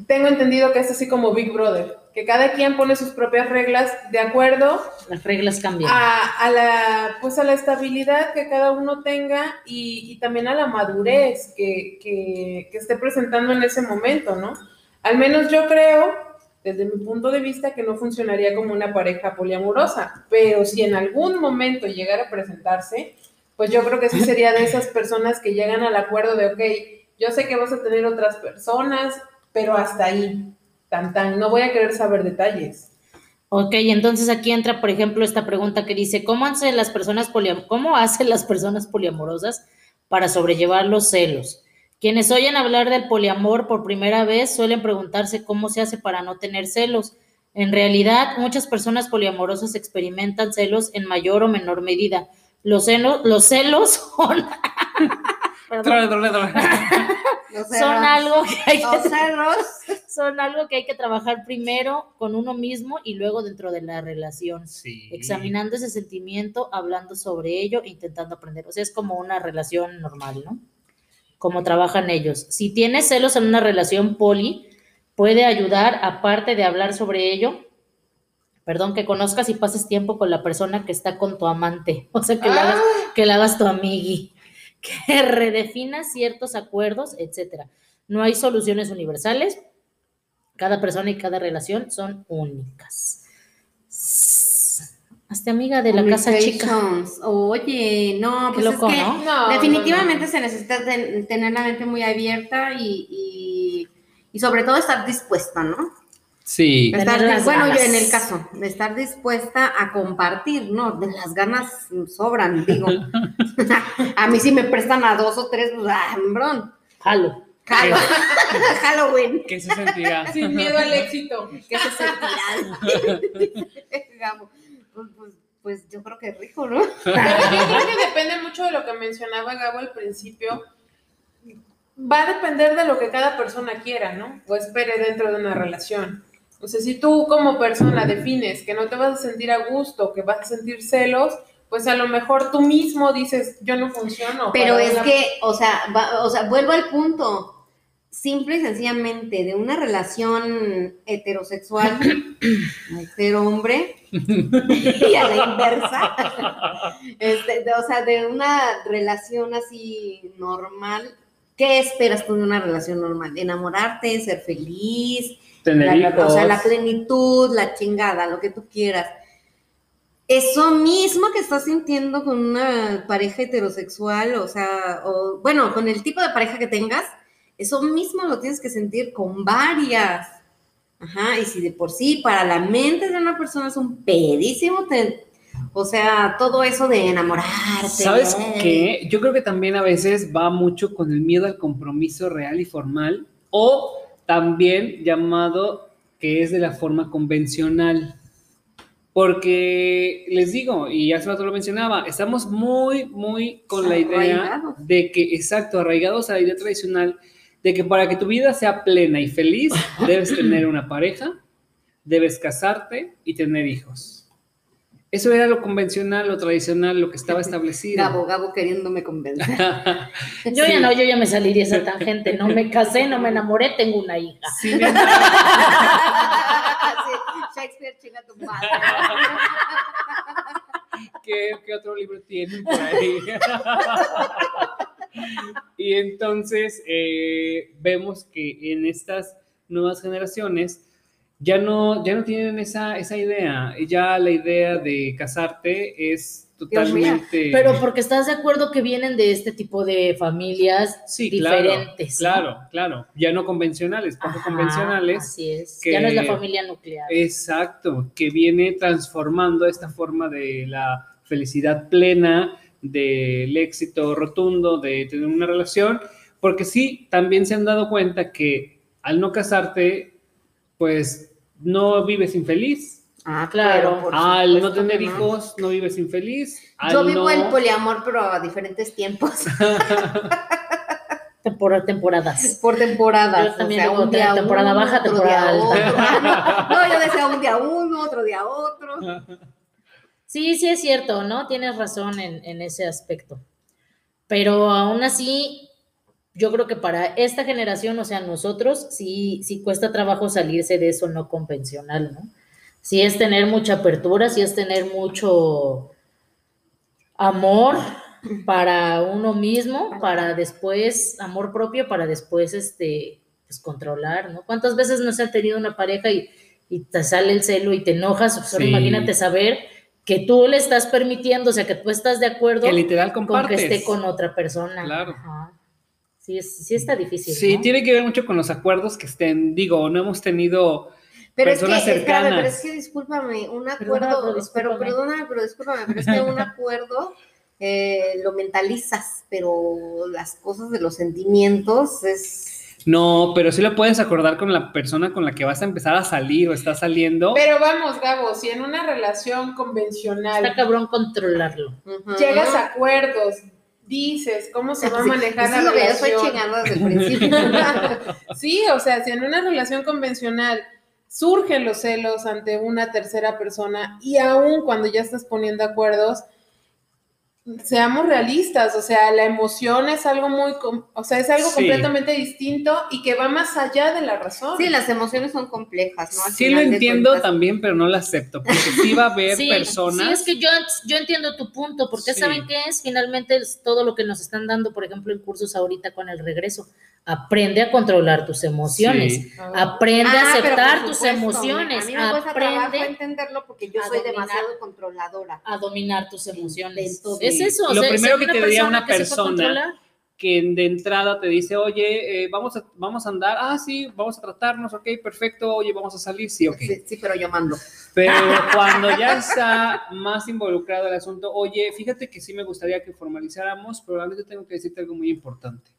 S4: tengo entendido que es así como Big Brother, que cada quien pone sus propias reglas de acuerdo
S1: Las reglas cambian.
S4: a, a la pues a la estabilidad que cada uno tenga y, y también a la madurez que, que- que esté presentando en ese momento, ¿no? Al menos yo creo, desde mi punto de vista, que no funcionaría como una pareja poliamorosa, pero si en algún momento llegara a presentarse, pues yo creo que sí sería de esas personas que llegan al acuerdo de, ok, yo sé que vas a tener otras personas, pero hasta ahí, tan tan, no voy a querer saber detalles.
S1: Ok, entonces aquí entra, por ejemplo, esta pregunta que dice, ¿cómo hacen las personas poliam cómo hacen las personas poliamorosas para sobrellevar los celos? Quienes oyen hablar del poliamor por primera vez suelen preguntarse cómo se hace para no tener celos. En realidad, muchas personas poliamorosas experimentan celos en mayor o menor medida. Los, celos, los celos son, Perdón.
S3: Los
S1: son
S3: cerros.
S1: algo que hay que
S3: Los
S1: son algo que hay que trabajar primero con uno mismo y luego dentro de la relación,
S2: Sí.
S1: examinando ese sentimiento, hablando sobre ello e intentando aprender. O sea, es como una relación normal, ¿no? Como trabajan ellos. Si tienes celos en una relación poli, puede ayudar, aparte de hablar sobre ello, perdón, que conozcas y pases tiempo con la persona que está con tu amante. O sea, que la hagas, que la hagas tu amigui. Que redefinas ciertos acuerdos, etcétera. No hay soluciones universales. Cada persona y cada relación son únicas. Hasta amiga de la casa chica.
S3: Oye, no,
S1: Qué
S3: pues
S1: loco,
S3: es que
S1: ¿no?
S4: No,
S3: definitivamente se necesita ten- tener la mente muy abierta y, y, y sobre todo estar dispuesta, ¿no?
S2: Sí.
S3: Estar-
S1: las
S3: bueno, yo en el caso de estar dispuesta a compartir, ¿no? De las ganas sobran, digo. a mí si me prestan a dos o tres, pues, ah, hombrón.
S1: Jalo.
S3: Jalo- Halloween.
S2: ¿Qué se sentirá?
S4: Sin miedo al éxito.
S3: ¿Qué se sentirá? Gabo, pues, pues, pues yo creo que es rico, ¿no?
S4: Yo creo que depende mucho de lo que mencionaba Gabo al principio. Va a depender de lo que cada persona quiera, ¿no? O espere dentro de una relación. O sea, si tú como persona defines que no te vas a sentir a gusto, que vas a sentir celos, pues a lo mejor tú mismo dices, yo no funciono.
S3: Pero es
S4: una-
S3: que, o sea, va- o sea, vuelvo al punto. Simple y sencillamente de una relación heterosexual, mujer-hombre, y a la inversa, este, de- o sea, de una relación así normal, ¿qué esperas tú de una relación normal? Enamorarte, ser feliz,
S2: Tener
S3: la-
S2: hijos.
S3: o sea, la plenitud, la chingada, lo que tú quieras. Eso mismo que estás sintiendo con una pareja heterosexual, o sea, o bueno, con el tipo de pareja que tengas, eso mismo lo tienes que sentir con varias. Ajá, y si de por sí para la mente de una persona es un pedísimo, te- o sea, todo eso de enamorarte.
S2: ¿Sabes qué? Yo creo que también a veces va mucho con el miedo al compromiso real y formal o también llamado que es de la forma convencional. Porque les digo, y hace rato lo mencionaba, estamos muy, muy con la idea de que, exacto, arraigados a la idea tradicional de que para que tu vida sea plena y feliz, debes tener una pareja, debes casarte y tener hijos. Eso era lo convencional, lo tradicional, lo que estaba establecido.
S3: Gabo, Gabo queriéndome convencer.
S1: Yo ya no, yo ya me salí de esa tangente. No me casé, no me enamoré, tengo una hija.
S2: Sí,
S3: Shakespeare, chinga tu madre.
S2: ¿Qué, qué otro libro tienen por ahí? y entonces eh, vemos que en estas nuevas generaciones ya no, ya no tienen esa, esa idea. Ya la idea de casarte es totalmente...
S1: Pero porque estás de acuerdo que vienen de este tipo de familias
S2: sí, claro,
S1: diferentes. ¿no?
S2: claro, claro. Ya no convencionales, poco
S1: Ajá,
S2: convencionales.
S1: Así es.
S2: que-
S1: Ya no es la familia nuclear.
S2: Exacto, que viene transformando esta forma de la felicidad plena, del éxito rotundo, de tener una relación, porque sí, también se han dado cuenta que al no casarte, pues no vives infeliz.
S3: Ah,
S1: Claro.
S3: por
S2: Al no tener
S3: no.
S2: hijos, no vives infeliz. Al
S3: Yo vivo
S2: no-
S3: el poliamor, pero a diferentes tiempos,
S1: Tempor- temporadas.
S3: por temporadas.
S1: Yo también
S3: o sea, un día
S1: temporada
S3: uno,
S1: baja,
S3: otro
S1: temporada
S3: día
S1: alta.
S3: no, yo decía un día uno, otro día otro.
S1: Sí, sí es cierto, ¿no? Tienes razón en, en ese aspecto. Pero aún así, yo creo que para esta generación, o sea, nosotros, sí, sí cuesta trabajo salirse de eso no convencional, ¿no? Sí es tener mucha apertura, sí es tener mucho amor para uno mismo, para después, amor propio, para después, este, pues controlar, ¿no? ¿Cuántas veces no se ha tenido una pareja y, y te sale el celo y te enojas? Solo
S2: Sí.
S1: imagínate saber que tú le estás permitiendo, o sea, que tú estás de acuerdo
S2: que literal
S1: con que esté con otra persona.
S2: Claro.
S1: Ajá. Sí, sí está difícil.
S2: Sí,
S1: ¿no?
S2: tiene que ver mucho con los acuerdos que estén, digo, no hemos tenido
S3: Pero es que,
S2: personas
S3: espérame,
S2: cercanas.
S3: pero es que discúlpame, un acuerdo,
S1: pero
S3: perdóname, pero discúlpame, pero es que un acuerdo eh, lo mentalizas, pero las cosas de los sentimientos es...
S2: No, pero sí lo puedes acordar con la persona con la que vas a empezar a salir o estás saliendo.
S4: Pero vamos, Gabo, si en una relación
S1: Está
S4: convencional
S1: cabrón controlarlo.
S4: Llegas a acuerdos, dices cómo se va a
S3: Sí,
S4: manejar
S3: es
S4: la
S3: lo que yo estoy
S4: relación.
S3: chingando desde el principio.
S4: Sí, o sea, si en una relación convencional surgen los celos ante una tercera persona y aún cuando ya estás poniendo acuerdos, seamos realistas, o sea, la emoción es algo muy, com- o sea, es algo
S2: Sí.
S4: completamente distinto y que va más allá de la razón.
S3: Sí, las emociones son complejas, ¿no? Al
S2: Sí lo entiendo
S3: cuentas.
S2: también, pero no lo acepto, porque sí va a haber
S1: Sí,
S2: personas.
S1: sí, es que yo, yo entiendo tu punto, porque
S2: Sí.
S1: ¿saben qué es? Finalmente es todo lo que nos están dando, por ejemplo, en cursos ahorita con el regreso. Aprende a controlar tus emociones.
S2: Sí.
S1: Aprende a
S3: Ah, pero
S1: aceptar tus
S3: supuesto,
S1: emociones.
S3: A mí me
S1: Aprende
S3: entenderlo porque yo
S1: a
S3: soy
S1: dominar.
S3: demasiado controladora.
S1: a dominar tus emociones. Es
S2: de-
S1: eso. o
S2: Lo
S1: sea,
S2: primero que te diría una persona que de entrada te dice, oye, eh, vamos, a, vamos a andar, ah, sí, vamos a tratarnos, ok, perfecto, oye, vamos a salir, sí, ok.
S3: Sí, sí, pero yo mando.
S2: Pero cuando ya está más involucrado el asunto, oye, fíjate que sí me gustaría que formalizáramos, pero realmente tengo que decirte algo muy importante.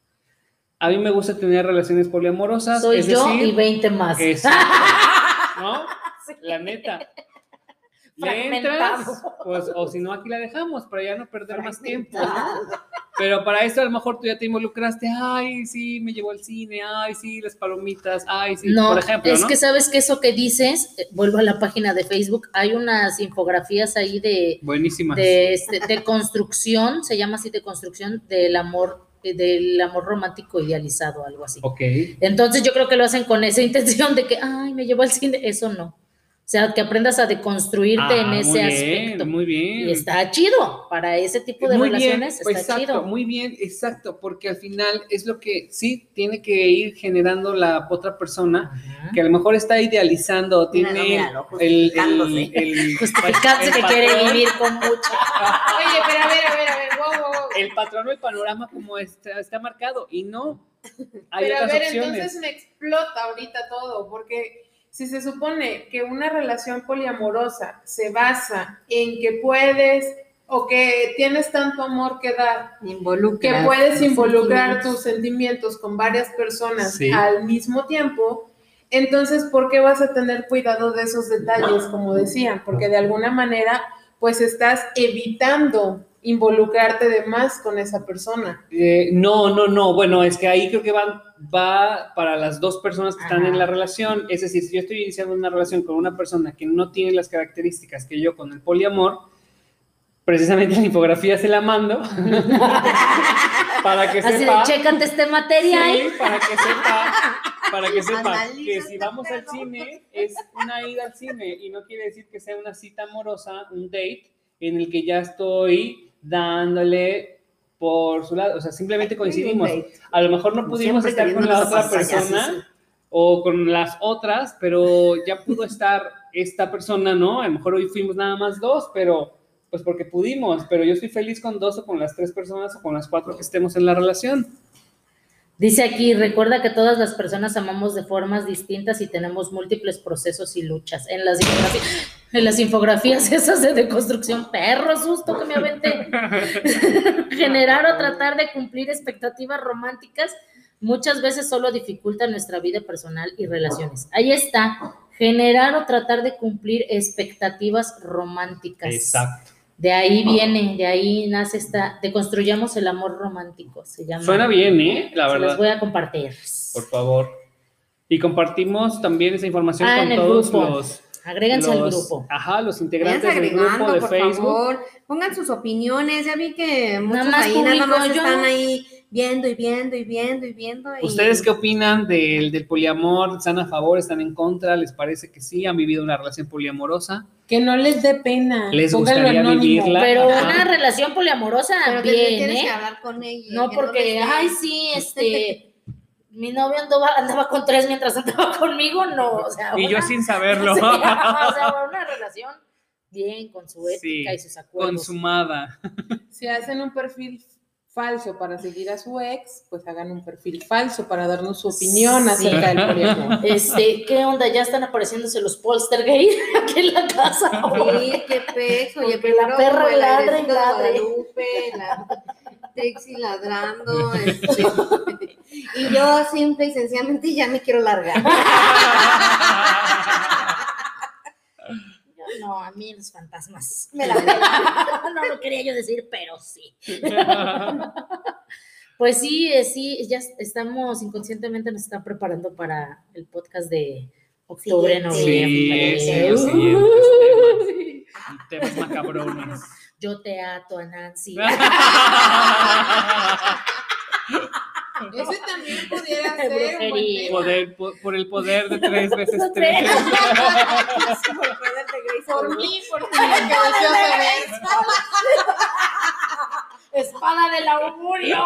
S2: A mí me gusta tener relaciones poliamorosas.
S1: Soy
S2: es
S1: yo
S2: decir,
S1: y 20 más.
S2: Exacto. ¿No? La neta. Le entras, pues, o si no, aquí la dejamos para ya no perder más tiempo. Pero para esto a lo mejor tú ya te involucraste, ay, sí, me llevó al cine, ay, sí, las palomitas, ay, sí,
S1: No,
S2: por ejemplo,
S1: es
S2: ¿no?
S1: que sabes que eso que dices, eh, vuelvo a la página de Facebook, hay unas infografías ahí de,
S2: Buenísimas.
S1: de, este, de construcción, se llama así de construcción del amor, del amor romántico idealizado, algo así.
S2: Ok.
S1: Entonces yo creo que lo hacen con esa intención de que, ay, me llevó al cine, eso no. O sea, que aprendas a deconstruirte
S2: Ah,
S1: en ese
S2: muy bien,
S1: aspecto.
S2: Muy bien.
S1: Y está chido, para ese tipo de
S2: muy bien,
S1: relaciones
S2: pues,
S1: está
S2: exacto,
S1: chido.
S2: muy bien, exacto, porque al final es lo que sí tiene que ir generando la otra persona,
S1: Ajá.
S2: que a lo mejor está idealizando,
S3: Míralo,
S2: tiene
S3: míralo,
S2: el, el,
S3: justificándose.
S2: el-
S1: Justificarse
S2: el
S1: que quiere vivir con mucho.
S4: Oye, pero a ver, a ver, a ver.
S2: El patrón o el panorama como está, está marcado y no. Hay
S4: Pero a
S2: otras
S4: ver,
S2: opciones.
S4: entonces me explota ahorita todo, porque si se supone que una relación poliamorosa se basa en que puedes o que tienes tanto amor que dar,
S3: Involucra.
S4: que puedes involucrar
S3: sentimientos.
S4: tus sentimientos con varias personas
S2: Sí.
S4: al mismo tiempo, entonces, ¿por qué vas a tener cuidado de esos detalles, como decían? Porque de alguna manera, pues estás evitando involucrarte de más con esa persona.
S2: Eh, no, no, no. Bueno, es que ahí creo que van, va para las dos personas que están
S1: Ajá.
S2: en la relación. Es decir, si yo estoy iniciando una relación con una persona que no tiene las características que yo con el poliamor, precisamente la infografía se la mando para que
S1: Así
S2: sepa.
S1: chécate este material.
S2: Sí, para que sepa, para que sepa
S3: Analiza
S2: que si
S3: este
S2: vamos al cine es una ida al cine y no quiere decir que sea una cita amorosa, un date en el que ya estoy dándole por su lado, o sea, simplemente coincidimos. A lo mejor no pudimos
S3: Siempre
S2: estar con la otra persona
S3: sí, sí.
S2: o con las otras, pero ya pudo estar esta persona, ¿no? A lo mejor hoy fuimos nada más dos, pero pues porque pudimos, pero yo estoy feliz con dos o con las tres personas o con las cuatro que estemos en la relación.
S1: Dice aquí, recuerda que todas las personas amamos de formas distintas y tenemos múltiples procesos y luchas. En las infografías, en las infografías esas de deconstrucción, perro susto que me aventé. Generar o tratar de cumplir expectativas románticas muchas veces solo dificulta nuestra vida personal y relaciones. Ahí está, generar o tratar de cumplir expectativas románticas.
S2: Exacto.
S1: De ahí viene, de ahí nace esta, deconstruyamos el amor romántico, se llama.
S2: Suena bien, ¿eh? La
S1: Se los
S2: verdad.
S1: voy a compartir.
S2: Por favor. Y compartimos también esa información
S1: Ah,
S2: con
S1: en el
S2: todos
S1: grupo.
S2: los,
S1: Agréguense al
S2: los-
S1: grupo.
S2: Ajá, los integrantes del grupo de
S3: por
S2: Facebook.
S3: favor. Pongan sus opiniones. Ya vi que muchos
S1: más
S3: ahí nada más
S1: yo.
S3: están ahí viendo y viendo y viendo y viendo. y-
S2: ¿Ustedes qué opinan del, del poliamor? ¿Están a favor? ¿Están en contra? ¿Les parece que sí? ¿Han vivido una relación poliamorosa?
S4: Que no les dé pena.
S2: ¿Les gustaría
S4: anónimo.
S2: vivirla?
S1: Pero
S2: Ajá.
S1: una relación poliamorosa
S3: Pero que
S1: bien,
S3: que
S1: ¿eh?
S3: hablar con ella.
S1: No
S3: que
S1: porque, ay, sí, este, mi novio andaba, andaba con tres mientras andaba conmigo, no, o sea,
S2: Y yo sin saberlo.
S1: O sea, una relación bien, con su ética
S2: Sí,
S1: y sus acuerdos.
S2: Consumada.
S4: Si hacen un perfil falso para seguir a su ex, pues hagan un perfil falso para darnos su opinión
S1: Sí.
S4: acerca del poliamor.
S1: Este, ¿qué onda? Ya están apareciéndose los poltergeist aquí en la casa.
S3: Sí, qué pex, oye,
S1: Porque la perra
S3: el
S1: ladra y ladre.
S3: Guadalupe, la Trixie ladrando, este, y yo simple y sencillamente ya me quiero largar.
S1: No, a mí los fantasmas me la pelan. No lo quería yo decir, pero sí. Pues sí, eh, sí, ya estamos inconscientemente nos están preparando para el podcast de octubre, noviembre.
S2: Sí, sí, temas. Temas macabrones.
S1: Yo te ato a Nancy.
S4: Ese también pudiera ser un buen.
S2: Poder- por, por el poder de tres veces
S1: Tres.
S4: Por mí, por ti, que deseo saber.
S1: Espada del augurio.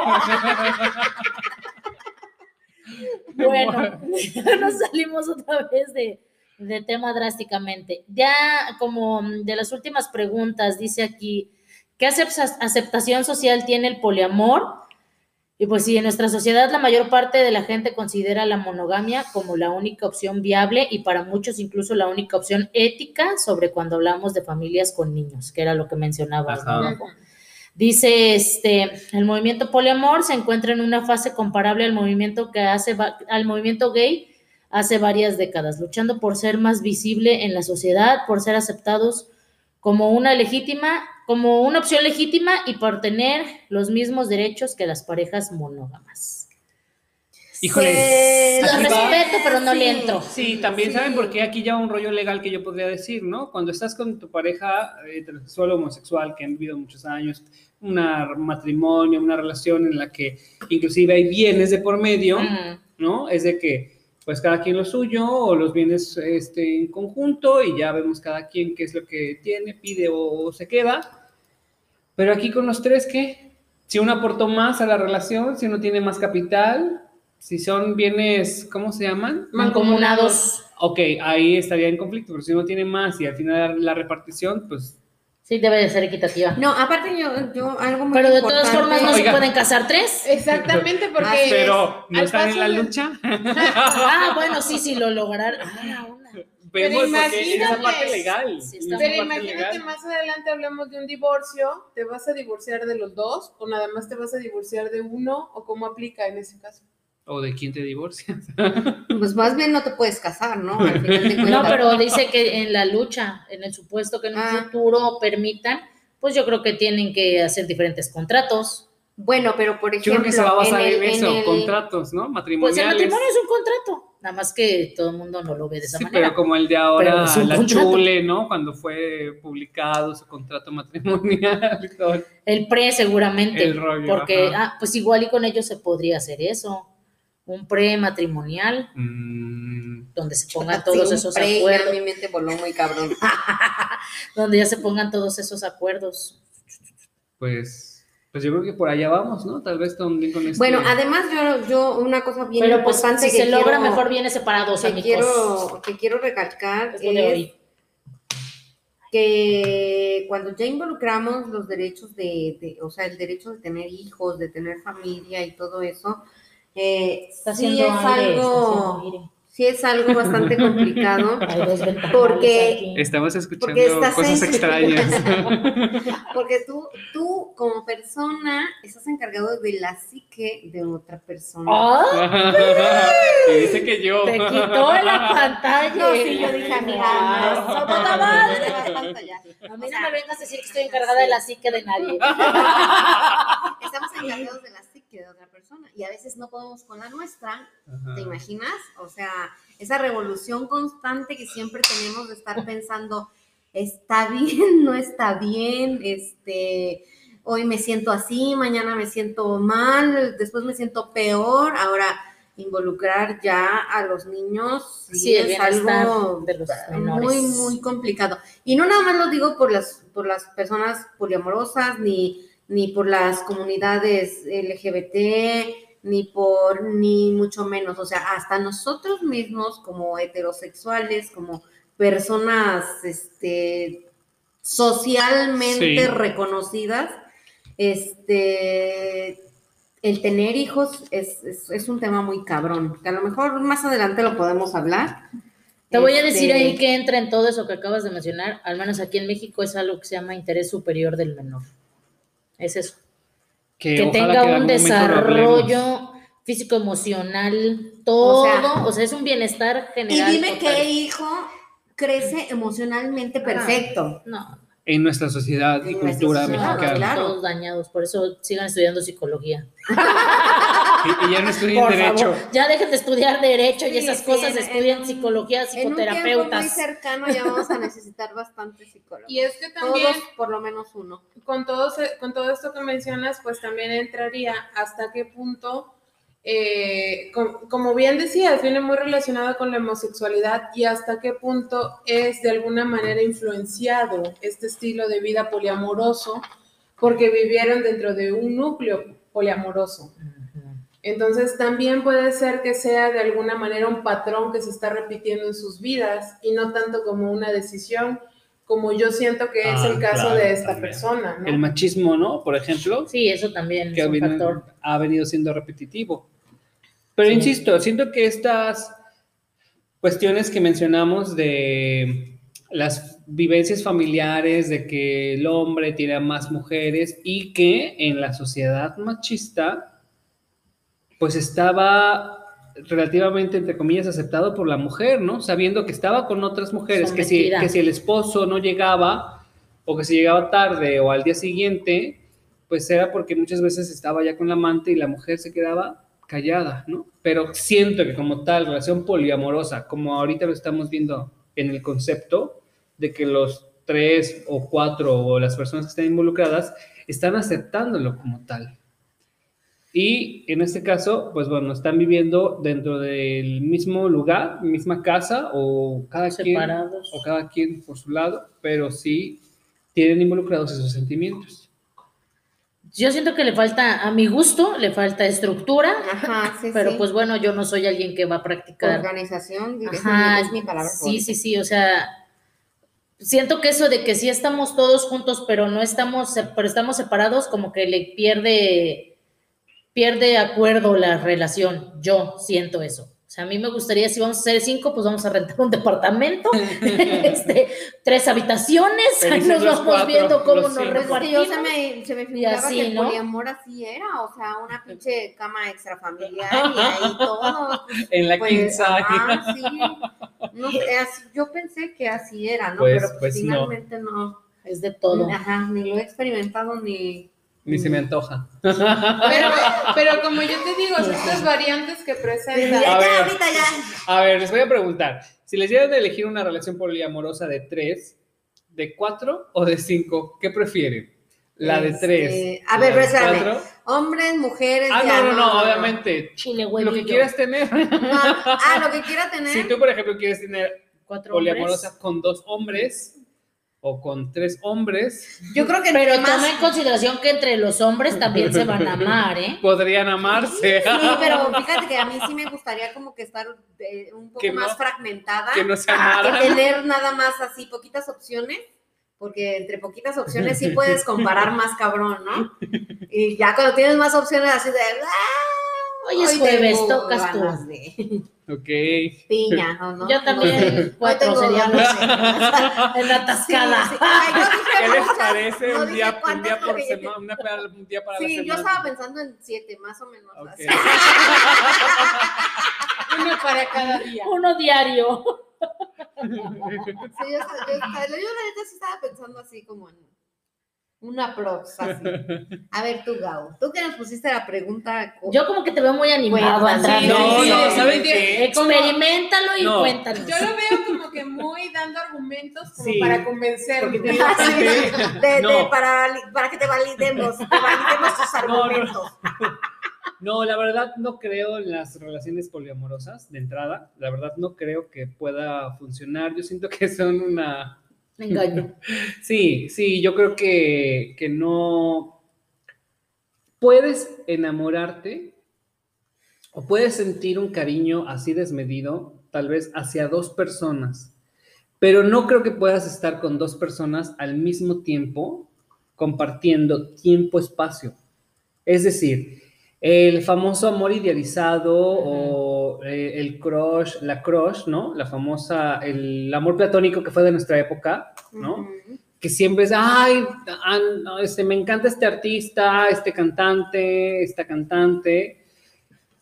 S1: Bueno, nos salimos otra vez de, de tema drásticamente. Ya como de las últimas preguntas, dice aquí, ¿qué acep- aceptación social tiene el poliamor? Y pues sí, en nuestra sociedad la mayor parte de la gente considera la monogamia como la única opción viable y para muchos incluso la única opción ética sobre cuando hablamos de familias con niños, que era lo que mencionabas. Dice, este, el movimiento poliamor se encuentra en una fase comparable al movimiento que hace, al movimiento gay hace varias décadas, luchando por ser más visible en la sociedad, por ser aceptados como una legítima, como una opción legítima y por tener los mismos derechos que las parejas monógamas.
S2: Híjole,
S1: Lo respeto, pero no le
S3: Sí.
S1: entro.
S2: Sí, también
S3: Sí.
S2: saben por qué aquí ya un rollo legal que yo podría decir, ¿no? Cuando estás con tu pareja eh, heterosexual o homosexual que han vivido muchos años, un matrimonio, una relación en la que inclusive hay bienes de por medio. ¿no? Es de que pues cada quien lo suyo o los bienes este, en conjunto y ya vemos cada quien qué es lo que tiene, pide o, se queda. Pero aquí con los tres, ¿qué? Si uno aportó más a la relación, si uno tiene más capital, si son bienes, ¿cómo se llaman?
S1: Mancomunados.
S2: Ok, ahí estaría en conflicto, pero si uno tiene más y al final la repartición, pues
S1: Sí, debe de ser equitativa.
S3: No, aparte yo, yo algo muy
S1: Pero de todas formas no se pueden casar tres.
S4: Exactamente, porque.
S3: Es.
S2: pero no están en la
S4: de-
S2: lucha.
S1: Ah, bueno, sí, sí, lo lograron. Ah, una.
S2: Vemos porque
S4: imagínate.
S2: esa parte legal.
S1: Sí,
S4: Pero
S2: parte
S4: imagínate
S2: legal.
S4: más adelante hablamos de un divorcio, ¿te vas a divorciar de los dos o nada más te vas a divorciar de uno o cómo aplica en ese caso?
S2: O de quién te divorcias.
S3: Pues más bien no te puedes casar, ¿no? Al final de
S1: No, pero dice que en la lucha, en el supuesto que en un
S3: Ah.
S1: futuro permitan, pues yo creo que tienen que hacer diferentes contratos.
S3: Bueno, pero por
S2: Yo
S3: ejemplo.
S2: creo que se va a basar en,
S3: el-
S2: eso,
S3: el-
S2: contratos, ¿no?
S1: Pues el
S2: Matrimoniales.
S1: matrimonio es un contrato, nada más que todo el mundo no lo ve de esa
S2: Sí,
S1: manera.
S2: pero como el de ahora, la
S1: contrato.
S2: Chule, ¿no? Cuando fue publicado su contrato matrimonial todo.
S1: El pre seguramente,
S2: El rollo,
S1: porque
S2: ajá.
S1: ah, pues igual y con ellos se podría hacer eso, un pre matrimonial
S2: Mm,
S1: donde se pongan
S3: Sí,
S1: todos
S3: un
S1: esos
S3: pre,
S1: acuerdos,
S3: Mi mente voló muy cabrón.
S1: donde ya se pongan todos esos acuerdos.
S2: pues, pues yo creo que por allá vamos, ¿no? Tal vez también con este...
S3: Bueno, además yo, yo una cosa bien
S1: Pero pues
S3: importante
S1: si
S3: que
S1: se logra,
S3: quiero-
S1: mejor viene separados,
S3: que
S1: amigos.
S3: quiero, que quiero recalcar
S1: Es
S3: que cuando ya involucramos los derechos de, de- o sea, el derecho de tener hijos, de tener familia y todo eso, eh,
S1: Está
S3: sí es
S1: aire,
S3: algo. Sí es algo bastante complicado, Porque-.
S2: Estamos escuchando
S3: Porque
S2: cosas
S3: en-
S2: extrañas.
S3: porque tú, tú como persona estás encargado de la psique de otra persona.
S1: ¡Ah!
S2: y dice que yo.
S1: Te quitó la pantalla.
S3: No, sí, yo dije, amiga,
S1: Ah,
S3: no, no, ya.
S1: A mí no me vengas a decir que estoy encargada de la psique de nadie.
S3: Estamos encargados de la psique de otra persona y a veces no podemos con la nuestra,
S2: Ajá.
S3: ¿te imaginas? O sea, esa revolución constante que siempre tenemos de estar pensando, está bien, no está bien, este, hoy me siento así, mañana me siento mal, después me siento peor, ahora involucrar ya a los niños sí, es algo
S1: de los menores.
S3: muy, muy complicado. Y no nada más lo digo por las, por las personas poliamorosas, ni, ni por las comunidades LGBT, ni por, ni mucho menos. O sea, hasta nosotros mismos como heterosexuales, como personas este, socialmente
S2: Sí.
S3: reconocidas, este, el tener hijos es, es, es un tema muy cabrón, que a lo mejor más adelante lo podemos hablar.
S1: Te voy a
S3: Este,
S1: decir ahí que entra en todo eso que acabas de mencionar, al menos aquí en México es algo que se llama interés superior del menor. Es eso. Que, tenga
S2: que
S1: un desarrollo físico, emocional, todo. O
S3: O
S1: sea, es un bienestar
S3: Y
S1: general.
S3: dime
S1: total.
S3: qué hijo crece emocionalmente perfecto.
S1: No,
S2: En nuestra sociedad y
S3: nuestra
S2: cultura
S3: sociedad,
S2: mexicana.
S3: claro.
S1: todos dañados, por eso sigan estudiando psicología.
S2: Y, y ya no estudié
S1: Por
S2: Derecho.
S1: favor, ya dejen de estudiar derecho y esas
S3: sí,
S1: cosas,
S3: en-
S1: estudien
S3: en-
S1: psicología,
S3: En un tiempo muy
S1: psicoterapeutas.
S3: cercano ya vamos a necesitar bastante psicólogos.
S4: Y es que también
S3: Todos, por lo menos uno.
S4: con todo, se- con todo esto que mencionas, pues también entraría hasta qué punto, eh, com- como bien decías, viene muy relacionado con la homosexualidad y hasta qué punto es de alguna manera influenciado este estilo de vida poliamoroso porque vivieron dentro de un núcleo poliamoroso. Entonces también puede ser que sea de alguna manera un patrón que se está repitiendo en sus vidas y no tanto como una decisión, como yo siento que es
S2: Ah,
S4: el caso
S2: claro,
S4: de esta
S2: también.
S4: persona. ¿no?
S2: El machismo, ¿no? Por ejemplo,
S1: Sí, eso también
S2: que
S1: es
S2: ha
S1: un
S2: venido,
S1: factor.
S2: ha venido siendo repetitivo. Pero
S1: Sí.
S2: insisto, siento que estas cuestiones que mencionamos de las vivencias familiares, de que el hombre tiene a más mujeres y que en la sociedad machista, pues estaba relativamente, entre comillas, aceptado por la mujer, ¿no? Sabiendo que estaba con otras mujeres, que si, que si el esposo no llegaba o que si llegaba tarde o al día siguiente, pues era porque muchas veces estaba ya con la amante y la mujer se quedaba callada, ¿no? Pero siento que como tal, relación poliamorosa, como ahorita lo estamos viendo en el concepto de que los tres o cuatro o las personas que están involucradas están aceptándolo como tal. Y en este caso, pues bueno, están viviendo dentro del mismo lugar, misma casa o cada quien
S1: Separados.
S2: o cada quien por su lado, pero sí tienen involucrados esos sentimientos.
S1: Yo siento que le falta, a mi gusto, le falta estructura,
S3: Ajá, sí,
S1: pero
S3: sí.
S1: pues bueno, yo no soy alguien que va a practicar.
S3: Organización, es,
S1: Ajá,
S3: mi, es mi palabra.
S1: sí, sí, sí, o sea, siento que eso de que sí estamos todos juntos, pero no estamos, pero estamos separados, como que le pierde, pierde acuerdo la relación. Yo siento eso. O sea, a mí me gustaría, si vamos a ser cinco, pues vamos a rentar un departamento, este, tres habitaciones, ahí nos vamos
S2: cuatro,
S1: viendo cómo nos repartimos.
S3: se me, se me figuraba
S1: así,
S3: que el
S1: ¿no?
S3: poliamor así era, o sea, una pinche cama extra familiar y ahí todo.
S2: En la
S3: Pues, ajá, sí. No yo pensé que así era, ¿no?
S2: Pues-
S3: Pero pues,
S2: pues no.
S3: finalmente no.
S1: Es de todo.
S3: Ajá, ni lo he experimentado ni.
S2: Ni se me antoja.
S4: Pero, pero como yo te digo, estas variantes que presentan.
S2: A ver.
S3: ahorita ya.
S2: A ver, les voy a preguntar. Si les dieran de elegir una relación poliamorosa de tres, de cuatro o de cinco, ¿qué prefieren? La de
S3: Este,
S2: tres.
S3: a ver,
S2: ¿La de
S3: pero espérame. Hombres, mujeres.
S2: Ah,
S3: ya,
S2: no, no, no, obviamente.
S1: Chile,
S2: Lo que quieras tener.
S3: No, ah, lo que quiera tener.
S2: Si tú, por ejemplo, quieres tener
S1: Cuatro
S2: poliamorosa
S1: hombres.
S2: con dos hombres o con tres hombres,
S3: Yo creo que
S1: Pero
S3: más-
S1: toma en consideración que entre los hombres también se van a amar, ¿eh?
S2: podrían amarse.
S3: Sí, pero fíjate que a mí sí me gustaría como que estar eh, un poco
S2: Que no-
S3: más fragmentada.
S2: que no se
S3: que
S2: amaran.
S3: tener nada más así poquitas opciones, porque entre poquitas opciones sí puedes comparar más cabrón, ¿no? Y ya cuando tienes más opciones así de... "Ah,
S1: Hoy es
S3: hoy
S1: jueves, tocas tú.
S3: de
S2: Ok.
S3: piña, ¿no? ¿no?
S1: Yo también, cuatro
S3: tengo
S1: seríamos
S3: ganas.
S1: en la
S3: Sí,
S1: tascada.
S3: sí. Ay, yo dije
S2: ¿Qué les parece
S3: no
S2: un día, un
S3: cuántas
S2: día por semana? Una para- un día para la
S3: Sí, yo
S2: semana.
S3: estaba pensando en siete, más o menos. Así.
S4: Uno para cada día.
S1: Uno diario.
S3: Sí, yo, yo, yo la neta sí estaba pensando así como en una prox, así. A ver, tú, Gao, tú que nos pusiste la pregunta.
S1: Yo como que te veo muy animado. Andrade.
S2: No,
S4: Sí,
S2: no, ¿saben qué?
S1: Experimentalo y
S2: No.
S1: cuéntanos.
S4: Yo lo veo como que muy dando argumentos como
S2: Sí.
S4: para convencerme.
S2: Porque
S3: Así de- de- de-
S2: No.
S3: para, para que te validemos, te validemos tus
S2: No, no,
S3: argumentos.
S2: No, la verdad no creo en las relaciones poliamorosas de entrada. La verdad no creo que pueda funcionar. Yo siento que son una...
S1: Engaño.
S2: Sí, sí, yo creo que, que no... Puedes enamorarte o puedes sentir un cariño así desmedido, tal vez hacia dos personas, pero no creo que puedas estar con dos personas al mismo tiempo compartiendo tiempo-espacio. Es decir, el famoso amor idealizado o eh, el crush, la crush, ¿no? La famosa, el amor platónico que fue de nuestra época, ¿no? Que siempre es, ay, este, me encanta este artista, este cantante, esta cantante.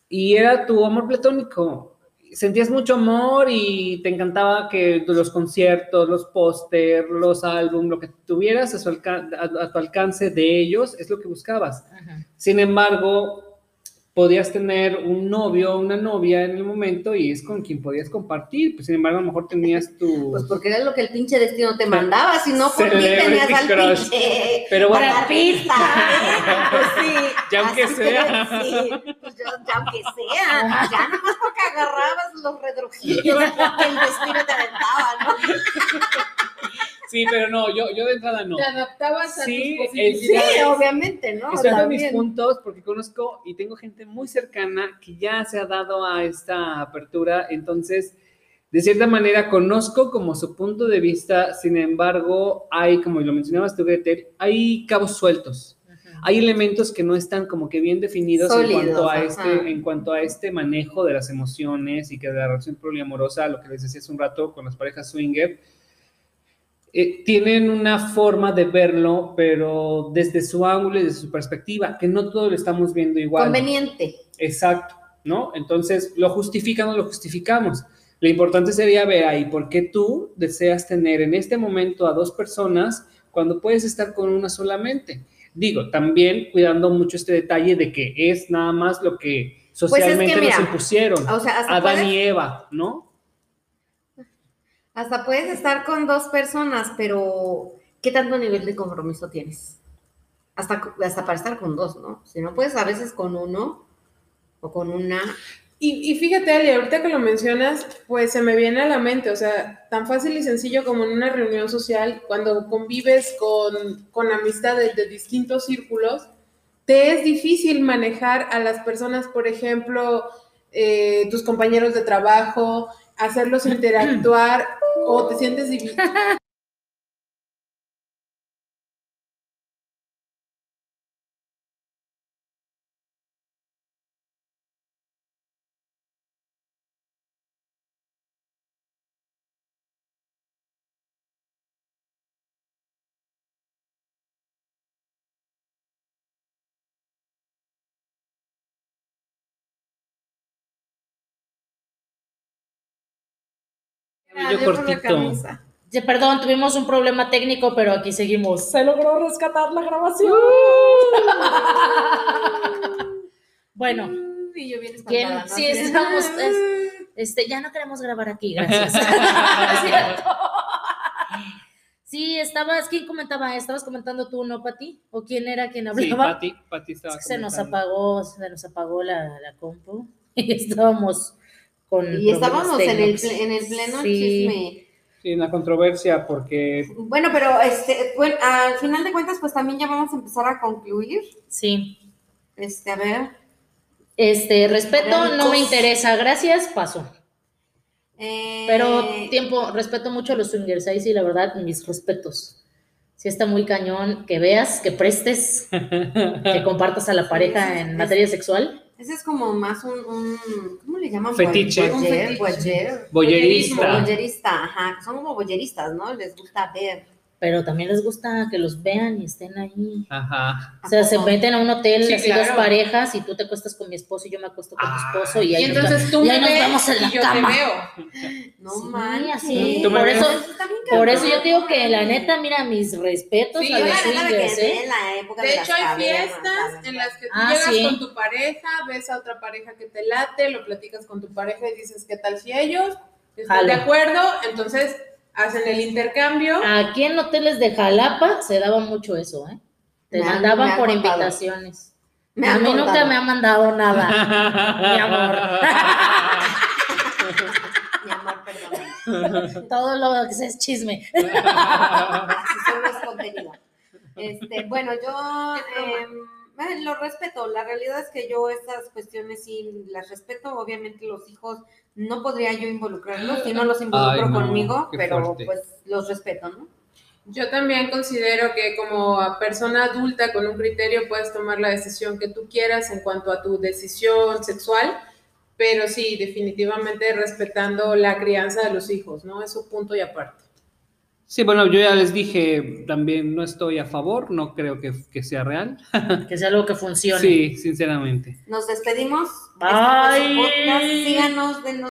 S2: Y era tu amor platónico. Sentías mucho amor y te encantaba que los conciertos, los póster, los álbumes, lo que tuvieras a, su alca- a- a tu alcance de ellos es lo que buscabas. Sin embargo, podías tener un novio o una novia en el momento y es con quien podías compartir. Pues, sin embargo, a lo mejor tenías tu...
S3: Pues porque era lo que el pinche destino te mandaba, si no, por mí tenías al
S2: crush.
S3: pinche.
S2: Pero bueno,
S3: Brad Pitt, ¿sabes? Pues sí.
S2: Ya aunque sea.
S3: que Sí, pues ya, ya aunque sea. Ya nada más porque agarrabas los redrojillos que el destino te aventaba, ¿no?
S2: Sí, pero no, yo, yo de entrada no.
S4: Te adaptabas a
S2: Sí,
S4: tus
S2: es-
S3: Sí,
S4: posibilidades.
S3: obviamente, ¿no?
S2: Estoy de mis puntos porque conozco y tengo gente muy cercana que ya se ha dado a esta apertura, entonces, de cierta manera, conozco como su punto de vista, sin embargo, hay, como lo mencionabas tú, Gretel, hay cabos sueltos. Hay elementos que no están como que bien definidos en, cuanto a
S3: ajá.
S2: este, en cuanto a este manejo de las emociones y que de la relación poliamorosa, lo que les decía hace un rato con las parejas swinger, eh, tienen una forma de verlo, pero desde su ángulo y desde su perspectiva, que no todo lo estamos viendo igual.
S3: Conveniente.
S2: Exacto, ¿no? Entonces, ¿lo justifican o lo justificamos? Lo importante sería ver ahí por qué tú deseas tener en este momento a dos personas cuando puedes estar con una solamente. Digo, también cuidando mucho este detalle de que es nada más lo que socialmente
S3: Pues mira,
S2: nos impusieron.
S3: O sea,
S2: Adán y Eva, ¿no?
S3: Hasta puedes estar con dos personas, pero ¿qué tanto nivel de compromiso tienes? Hasta, hasta para estar con dos, ¿no? Si no puedes a veces con uno o con una.
S4: Y, y fíjate, Ali, ahorita que lo mencionas, pues se me viene a la mente, o sea, tan fácil y sencillo como en una reunión social, cuando convives con, con amistades de distintos círculos, te es difícil manejar a las personas, por ejemplo, eh, tus compañeros de trabajo, hacerlos interactuar o te sientes
S2: Cabello
S3: Ah,
S2: cortito.
S1: perdón, tuvimos un problema técnico, pero aquí seguimos. Se logró rescatar la grabación. bueno,
S3: Y yo bien
S1: ¿quién?
S3: espantada, ¿no?
S1: Sí, estamos. es- este, ya no queremos grabar aquí, gracias. Sí, estabas. ¿Quién comentaba? ¿Estabas comentando tú, no, Pati? ¿O quién era quien
S2: Sí,
S1: hablaba?
S2: Pati, Pati estaba
S1: Es que se nos apagó, se nos apagó la, la compu y estábamos con.
S3: Y estábamos en el, en el pleno
S1: Sí.
S3: chisme.
S2: Sí, en la controversia porque
S3: Bueno, pero este, bueno, al final de cuentas, pues también ya vamos a empezar a concluir.
S1: Sí.
S3: Este, a ver.
S1: Este, respeto, no me interesa, gracias, paso.
S3: eh,
S1: Pero tiempo, respeto mucho a los swingers, ahí sí, la verdad, mis respetos. Sí está muy cañón que veas, que prestes, que compartas a la pareja
S3: sí,
S1: en
S3: es-
S1: materia sexual.
S3: Ese es como más un, un ¿cómo le llaman?
S2: Fetiche.
S3: Un fetiche.
S4: fetiche.
S3: Boyer.
S2: Boyerista.
S3: Boyerista, ajá. Son como boyeristas, ¿no? Les gusta ver.
S1: Pero también les gusta que los vean y estén ahí.
S2: Ajá.
S1: O sea, se meten a un hotel,
S4: Sí,
S1: así dos
S4: claro.
S1: parejas, y tú te acuestas con mi esposo y yo me acuesto con
S2: Ah,
S1: tu esposo, y ahí
S4: Y
S1: nos
S4: entonces tú
S1: y
S4: me
S1: ahí nos
S4: ves
S1: vamos en la
S4: y yo
S1: cama.
S4: te veo.
S3: No
S1: Sí,
S3: manches.
S1: así.
S2: Tú me
S1: Por
S2: ves.
S1: eso, por eso yo te digo que la neta, mira, mis respetos
S4: Sí,
S1: a los
S3: me
S1: swingers, ¿eh?
S3: en la época de,
S4: De hecho, hay fiestas en las que tú
S1: Ah,
S4: llegas
S1: sí.
S4: con tu pareja, ves a otra pareja que te late, lo platicas con tu pareja y dices, ¿qué tal si ellos están de acuerdo? Entonces hacen el intercambio.
S1: Aquí en hoteles de Jalapa se daba mucho eso, ¿eh? Te
S3: Me
S1: mandaban
S3: me
S1: por
S3: contado.
S1: invitaciones.
S3: Me
S1: a mí nunca me ha mandado nada, mi amor.
S3: Mi amor, perdón.
S1: Todo lo que es chisme.
S3: Así solo es contenido. Este, bueno, yo eh, lo respeto. La realidad es que yo estas cuestiones sí las respeto. Obviamente los hijos no podría yo involucrarlos si no los involucro
S2: Ay, no,
S3: conmigo, pero
S2: fuerte.
S3: pues los respeto, ¿no?
S4: Yo también considero que como a persona adulta con un criterio puedes tomar la decisión que tú quieras en cuanto a tu decisión sexual, pero sí, definitivamente respetando la crianza de los hijos, ¿no? Eso punto y aparte.
S2: Sí, bueno, yo ya les dije, también no estoy a favor, no creo que, que sea real.
S1: Que sea algo que funcione.
S2: Sí, sinceramente.
S3: Nos despedimos.
S1: Bye.
S3: Este. Síganos, denos